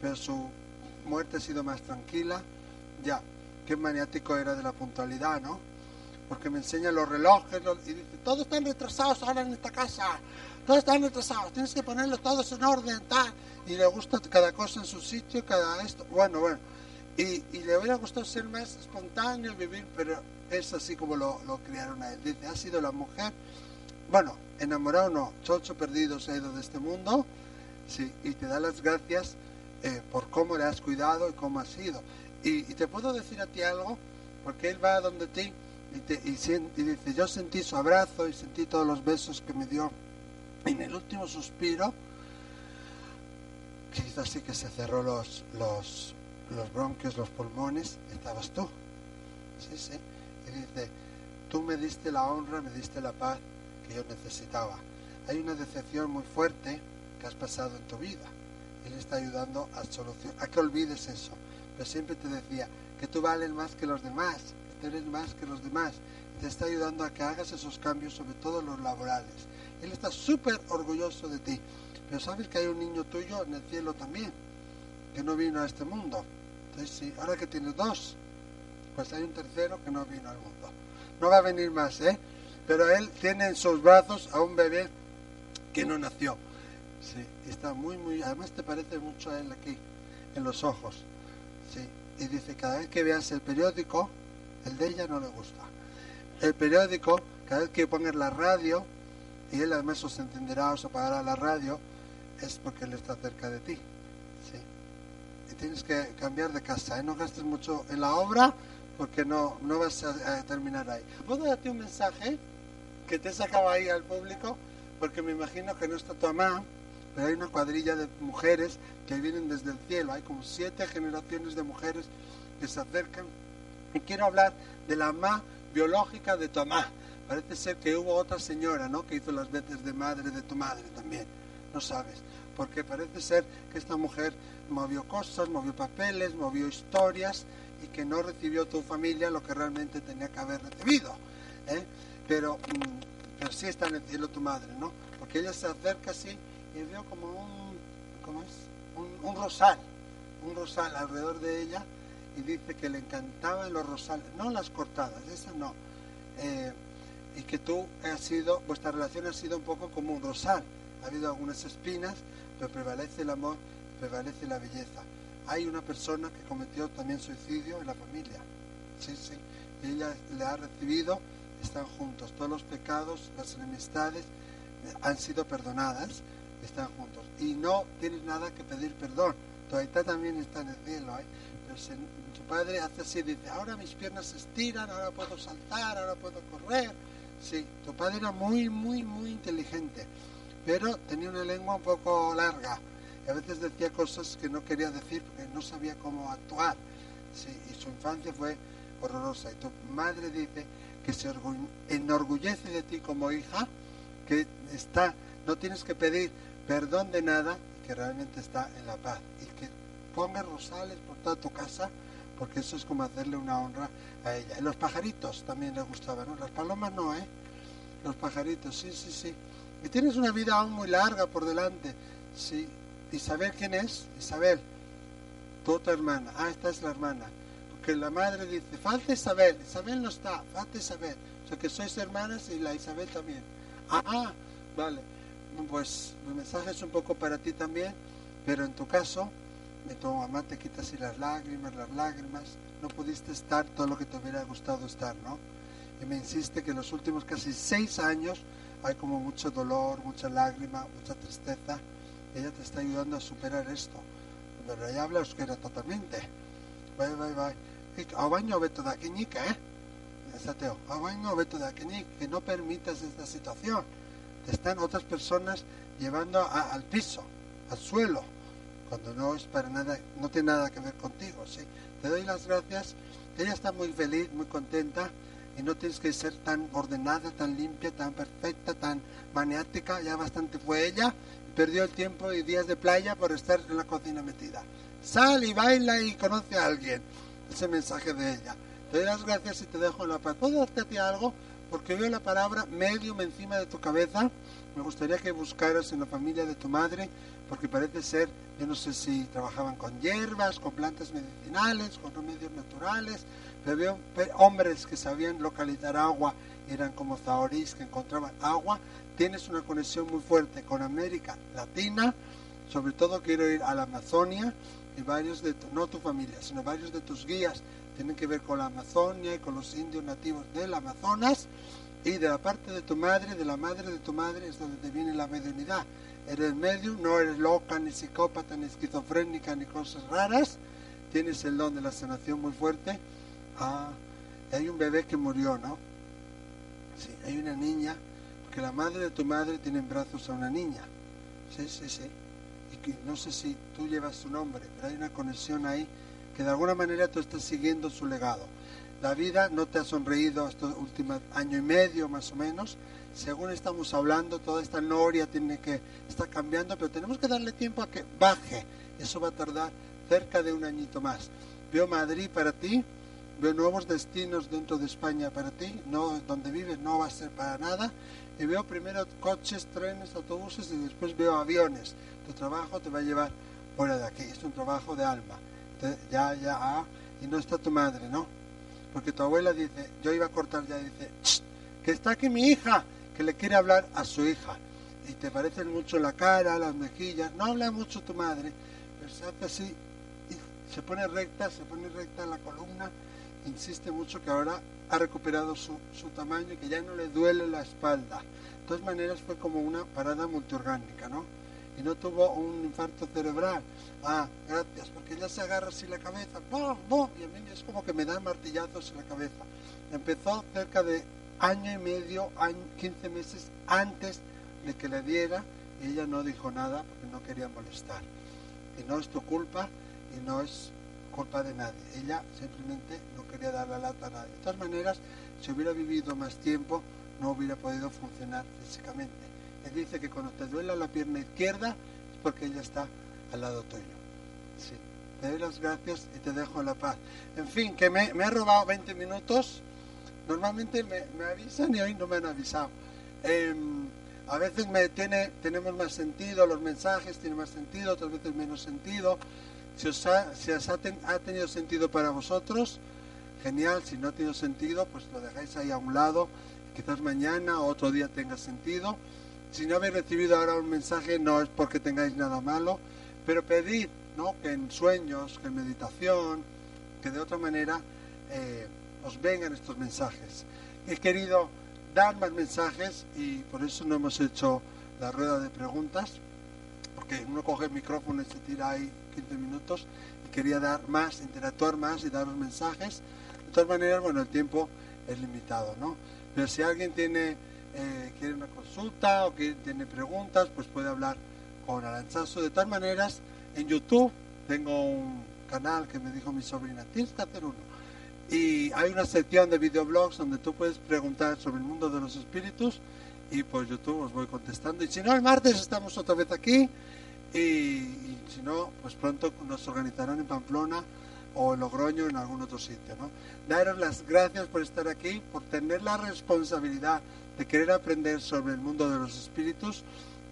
pero su muerte ha sido más tranquila, ya, qué maniático era de la puntualidad, ¿no? Porque me enseña los relojes y dice, todos están retrasados ahora en esta casa, todos están retrasados, tienes que ponerlos todos en orden, tal. Y le gusta cada cosa en su sitio, cada esto. Bueno, bueno. Y, le hubiera gustado ser más espontáneo, vivir, pero es así como lo, lo criaron a él. Dice, ha sido la mujer, bueno, enamorado no, chocho perdido se ha ido de este mundo, sí, y te da las gracias eh, por cómo le has cuidado y cómo ha sido. Y, te puedo decir a ti algo, porque él va donde ti y, te, y, y dice, yo sentí su abrazo y sentí todos los besos que me dio en el último suspiro, que hizo así que se cerró los, los, los bronquios, los pulmones, estabas tú. Sí, sí. Y dice, tú me diste la honra, me diste la paz que yo necesitaba. Hay una decepción muy fuerte que has pasado en tu vida. Él está ayudando a solucionar, a que olvides eso. Pero siempre te decía que tú vales más que los demás, que tú eres más que los demás. Y te está ayudando a que hagas esos cambios, sobre todo los laborales. Él está súper orgulloso de ti. Pero sabes que hay un niño tuyo en el cielo también, que no vino a este mundo. Entonces, sí, ahora que tienes dos, pues hay un tercero que no vino al mundo. No va a venir más, ¿eh? Pero él tiene en sus brazos a un bebé que no nació. Sí, está muy, muy, además te parece mucho a él aquí, en los ojos. Sí, y dice, cada vez que veas el periódico, el de ella no le gusta. El periódico, cada vez que pongas la radio, y él además os entenderá, os apagará la radio, es porque él está cerca de ti. ¿sí? Y tienes que cambiar de casa, ¿eh? no gastes mucho en la obra porque no, no vas a, terminar ahí. ¿Puedo darte un mensaje que te sacaba ahí al público? Porque me imagino que no está tu mamá, pero hay una cuadrilla de mujeres que vienen desde el cielo, hay como siete generaciones de mujeres que se acercan. Y quiero hablar de la mamá biológica de mamá Parece ser que hubo otra señora, ¿no? Que hizo las veces de madre de tu madre también. No sabes. Porque parece ser que esta mujer movió cosas, movió papeles, movió historias y que no recibió tu familia lo que realmente tenía que haber recibido. ¿eh? Pero, mm, pero sí está en el cielo tu madre, ¿no? Porque ella se acerca así y veo como un, ¿cómo es? Un, un rosal, un rosal alrededor de ella y dice que le encantaban los rosales, no las cortadas, esas no. Eh, y que tú has sido, vuestra relación ha sido un poco como un rosal. Ha habido algunas espinas, pero prevalece el amor, prevalece la belleza. Hay una persona que cometió también suicidio en la familia. Sí, sí. Y ella le ha recibido, están juntos. Todos los pecados, las enemistades eh, han sido perdonadas, están juntos. Y no tienes nada que pedir perdón. Tu aita también está en el cielo. ¿eh? Pero su padre hace así, dice, ahora mis piernas se estiran, ahora puedo saltar, ahora puedo correr Sí, tu padre era muy, muy, muy inteligente, pero tenía una lengua un poco larga. Y a veces decía cosas que no quería decir porque no sabía cómo actuar. Sí, y su infancia fue horrorosa. Y tu madre dice que se enorgullece de ti como hija, que está, no tienes que pedir perdón de nada, que realmente está en la paz. Y que ponga rosales por toda tu casa porque eso es como hacerle una honra a ella. Y los pajaritos también le gustaban, ¿no? Las palomas no, ¿eh? Los pajaritos, sí, sí, sí. Y tienes una vida aún muy larga por delante. Sí. Isabel, ¿quién es? Isabel, tu otra hermana. Ah, esta es la hermana. Porque la madre dice, falta Isabel. Isabel no está, falta Isabel. O sea que sois hermanas y la Isabel también. Ah, ah vale. Pues el mensaje es un poco para ti también, pero en tu caso de tu mamá te quitas y las lágrimas, las lágrimas, no pudiste estar todo lo que te hubiera gustado estar, ¿no? Y me insiste que en los últimos casi seis años hay como mucho dolor, mucha lágrima, mucha tristeza. Ella te está ayudando a superar esto. Pero ella habla euskera totalmente. Vai, vai, vai. baño veto de aquí, ¿eh? Esateo, de aquí, que no permitas esta situación. Están otras personas llevando al piso, al suelo cuando no es para nada, no tiene nada que ver contigo, ¿sí? Te doy las gracias. Ella está muy feliz, muy contenta y no tienes que ser tan ordenada, tan limpia, tan perfecta, tan maniática, ya bastante fue ella, perdió el tiempo y días de playa por estar en la cocina metida. Sal y baila y conoce a alguien. Ese mensaje de ella. Te doy las gracias y te dejo en la paz. ¿Puedo ti algo? Porque veo la palabra medium encima de tu cabeza. Me gustaría que buscaras en la familia de tu madre, porque parece ser, yo no sé si trabajaban con hierbas, con plantas medicinales, con remedios naturales, pero veo hombres que sabían localizar agua, eran como zaorís que encontraban agua. Tienes una conexión muy fuerte con América Latina, sobre todo quiero ir a la Amazonia y varios de, no tu familia, sino varios de tus guías tienen que ver con la Amazonia y con los indios nativos del Amazonas y de la parte de tu madre, de la madre de tu madre es donde te viene la mediunidad. Eres medio, no eres loca, ni psicópata, ni esquizofrénica, ni cosas raras. Tienes el don de la sanación muy fuerte. Ah, hay un bebé que murió, ¿no? Sí, hay una niña, porque la madre de tu madre tiene en brazos a una niña. Sí, sí, sí. Y que, no sé si tú llevas su nombre, pero hay una conexión ahí que de alguna manera tú estás siguiendo su legado. La vida no te ha sonreído este último año y medio más o menos. Según estamos hablando, toda esta noria tiene que estar cambiando, pero tenemos que darle tiempo a que baje. Eso va a tardar cerca de un añito más. Veo Madrid para ti, veo nuevos destinos dentro de España para ti, no donde vives no va a ser para nada. Y veo primero coches, trenes, autobuses y después veo aviones. Tu trabajo te va a llevar fuera de aquí. Es un trabajo de alma ya, ya, ah, y no está tu madre, ¿no? Porque tu abuela dice, yo iba a cortar ya, dice, que está aquí mi hija, que le quiere hablar a su hija. Y te parecen mucho la cara, las mejillas, no habla mucho tu madre, pero se hace así, y se pone recta, se pone recta la columna, insiste mucho que ahora ha recuperado su, su tamaño y que ya no le duele la espalda. De todas maneras fue como una parada multiorgánica, ¿no? Y no tuvo un infarto cerebral. Ah, gracias, porque ella se agarra así la cabeza, ¡bum, bum! Y a mí es como que me da martillazos en la cabeza. Empezó cerca de año y medio, año, 15 meses antes de que le diera y ella no dijo nada porque no quería molestar. Y no es tu culpa y no es culpa de nadie. Ella simplemente no quería dar la lata a nadie. De todas maneras, si hubiera vivido más tiempo, no hubiera podido funcionar físicamente dice que cuando te duela la pierna izquierda es porque ella está al lado tuyo. Sí. Te doy las gracias y te dejo la paz. En fin, que me, me ha robado 20 minutos. Normalmente me, avisan y hoy no me han avisado. Em, a veces me tiene, tenemos más sentido, los mensajes tienen más sentido, otras veces menos sentido. Si os ha, ha tenido sentido para vosotros, genial. Si no ha tenido sentido, pues lo dejáis ahí a un lado. Quizás mañana o otro día tenga sentido. Si no habéis recibido ahora un mensaje, no es porque tengáis nada malo, pero pedid ¿no? que en sueños, que en meditación, que de otra manera eh, os vengan estos mensajes. He querido dar más mensajes y por eso no hemos hecho la rueda de preguntas, porque uno coge el micrófono y se tira ahí 15 minutos y quería dar más, interactuar más y dar los mensajes. De todas maneras, bueno, el tiempo es limitado, ¿no? Pero si alguien tiene eh, quiere una consulta o que tiene preguntas, pues puede hablar con Aranchazo. De todas maneras, en YouTube tengo un canal que me dijo mi sobrina, tienes que hacer uno. Y hay una sección de videoblogs donde tú puedes preguntar sobre el mundo de los espíritus y por YouTube os voy contestando. Y si no, el martes estamos otra vez aquí y, si no, pues pronto nos organizarán en Pamplona o en Logroño en algún otro sitio. ¿no? Daros las gracias por estar aquí, por tener la responsabilidad de querer aprender sobre el mundo de los espíritus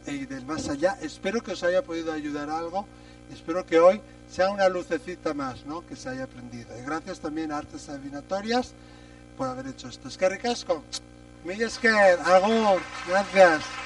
y del más allá. Espero que os haya podido ayudar algo. Espero que hoy sea una lucecita más ¿no? que se haya aprendido. Y gracias también a Artes Adivinatorias por haber hecho esto. Es que ricasco. Miguel Esquer, algo. Gracias.